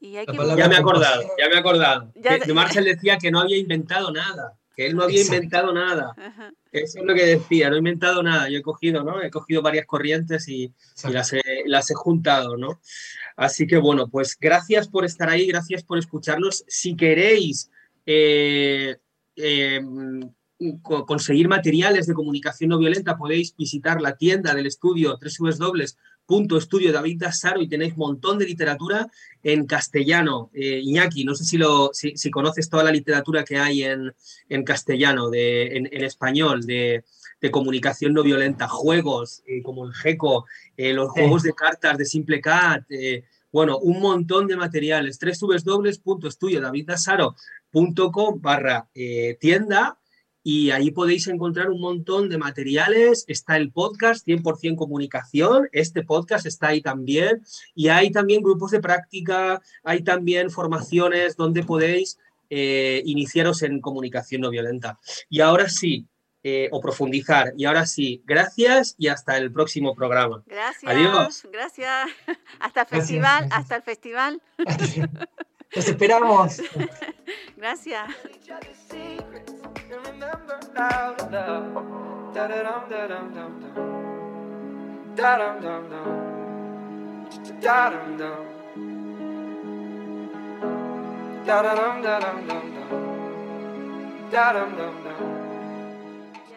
Y hay que... Ya me he acordado, ya me he acordado. Ya... Que Marcel decía que no había inventado nada, que él no había Exacto. inventado nada. <laughs> Ajá. Eso es lo que decía, no he inventado nada. Yo he cogido, ¿no? He cogido varias corrientes y, y las, he, las he juntado, ¿no? Así que bueno, pues gracias por estar ahí, gracias por escucharnos. Si queréis eh, eh, conseguir materiales de comunicación no violenta, podéis visitar la tienda del estudio www.estudio David Dasaro y tenéis un montón de literatura en castellano. Eh, Iñaki, no sé si, lo, si, si, conoces toda la literatura que hay en, en castellano, de, en, en español, de, de, comunicación no violenta, juegos eh, como el GECO, eh, los sí. juegos de cartas de Simple Cat, eh, bueno, un montón de materiales. www.estudiodaviddasaro.com barra eh, tienda y ahí podéis encontrar un montón de materiales. Está el podcast 100% comunicación, este podcast está ahí también y hay también grupos de práctica, hay también formaciones donde podéis eh, iniciaros en comunicación no violenta. Y ahora sí, eh, o profundizar. Y ahora sí, gracias y hasta el próximo programa. Gracias. Adiós. Gracias. <laughs> Hasta el festival, gracias, hasta el festival. <laughs> Los esperamos. <laughs> Gracias. Da dum dum dum dum.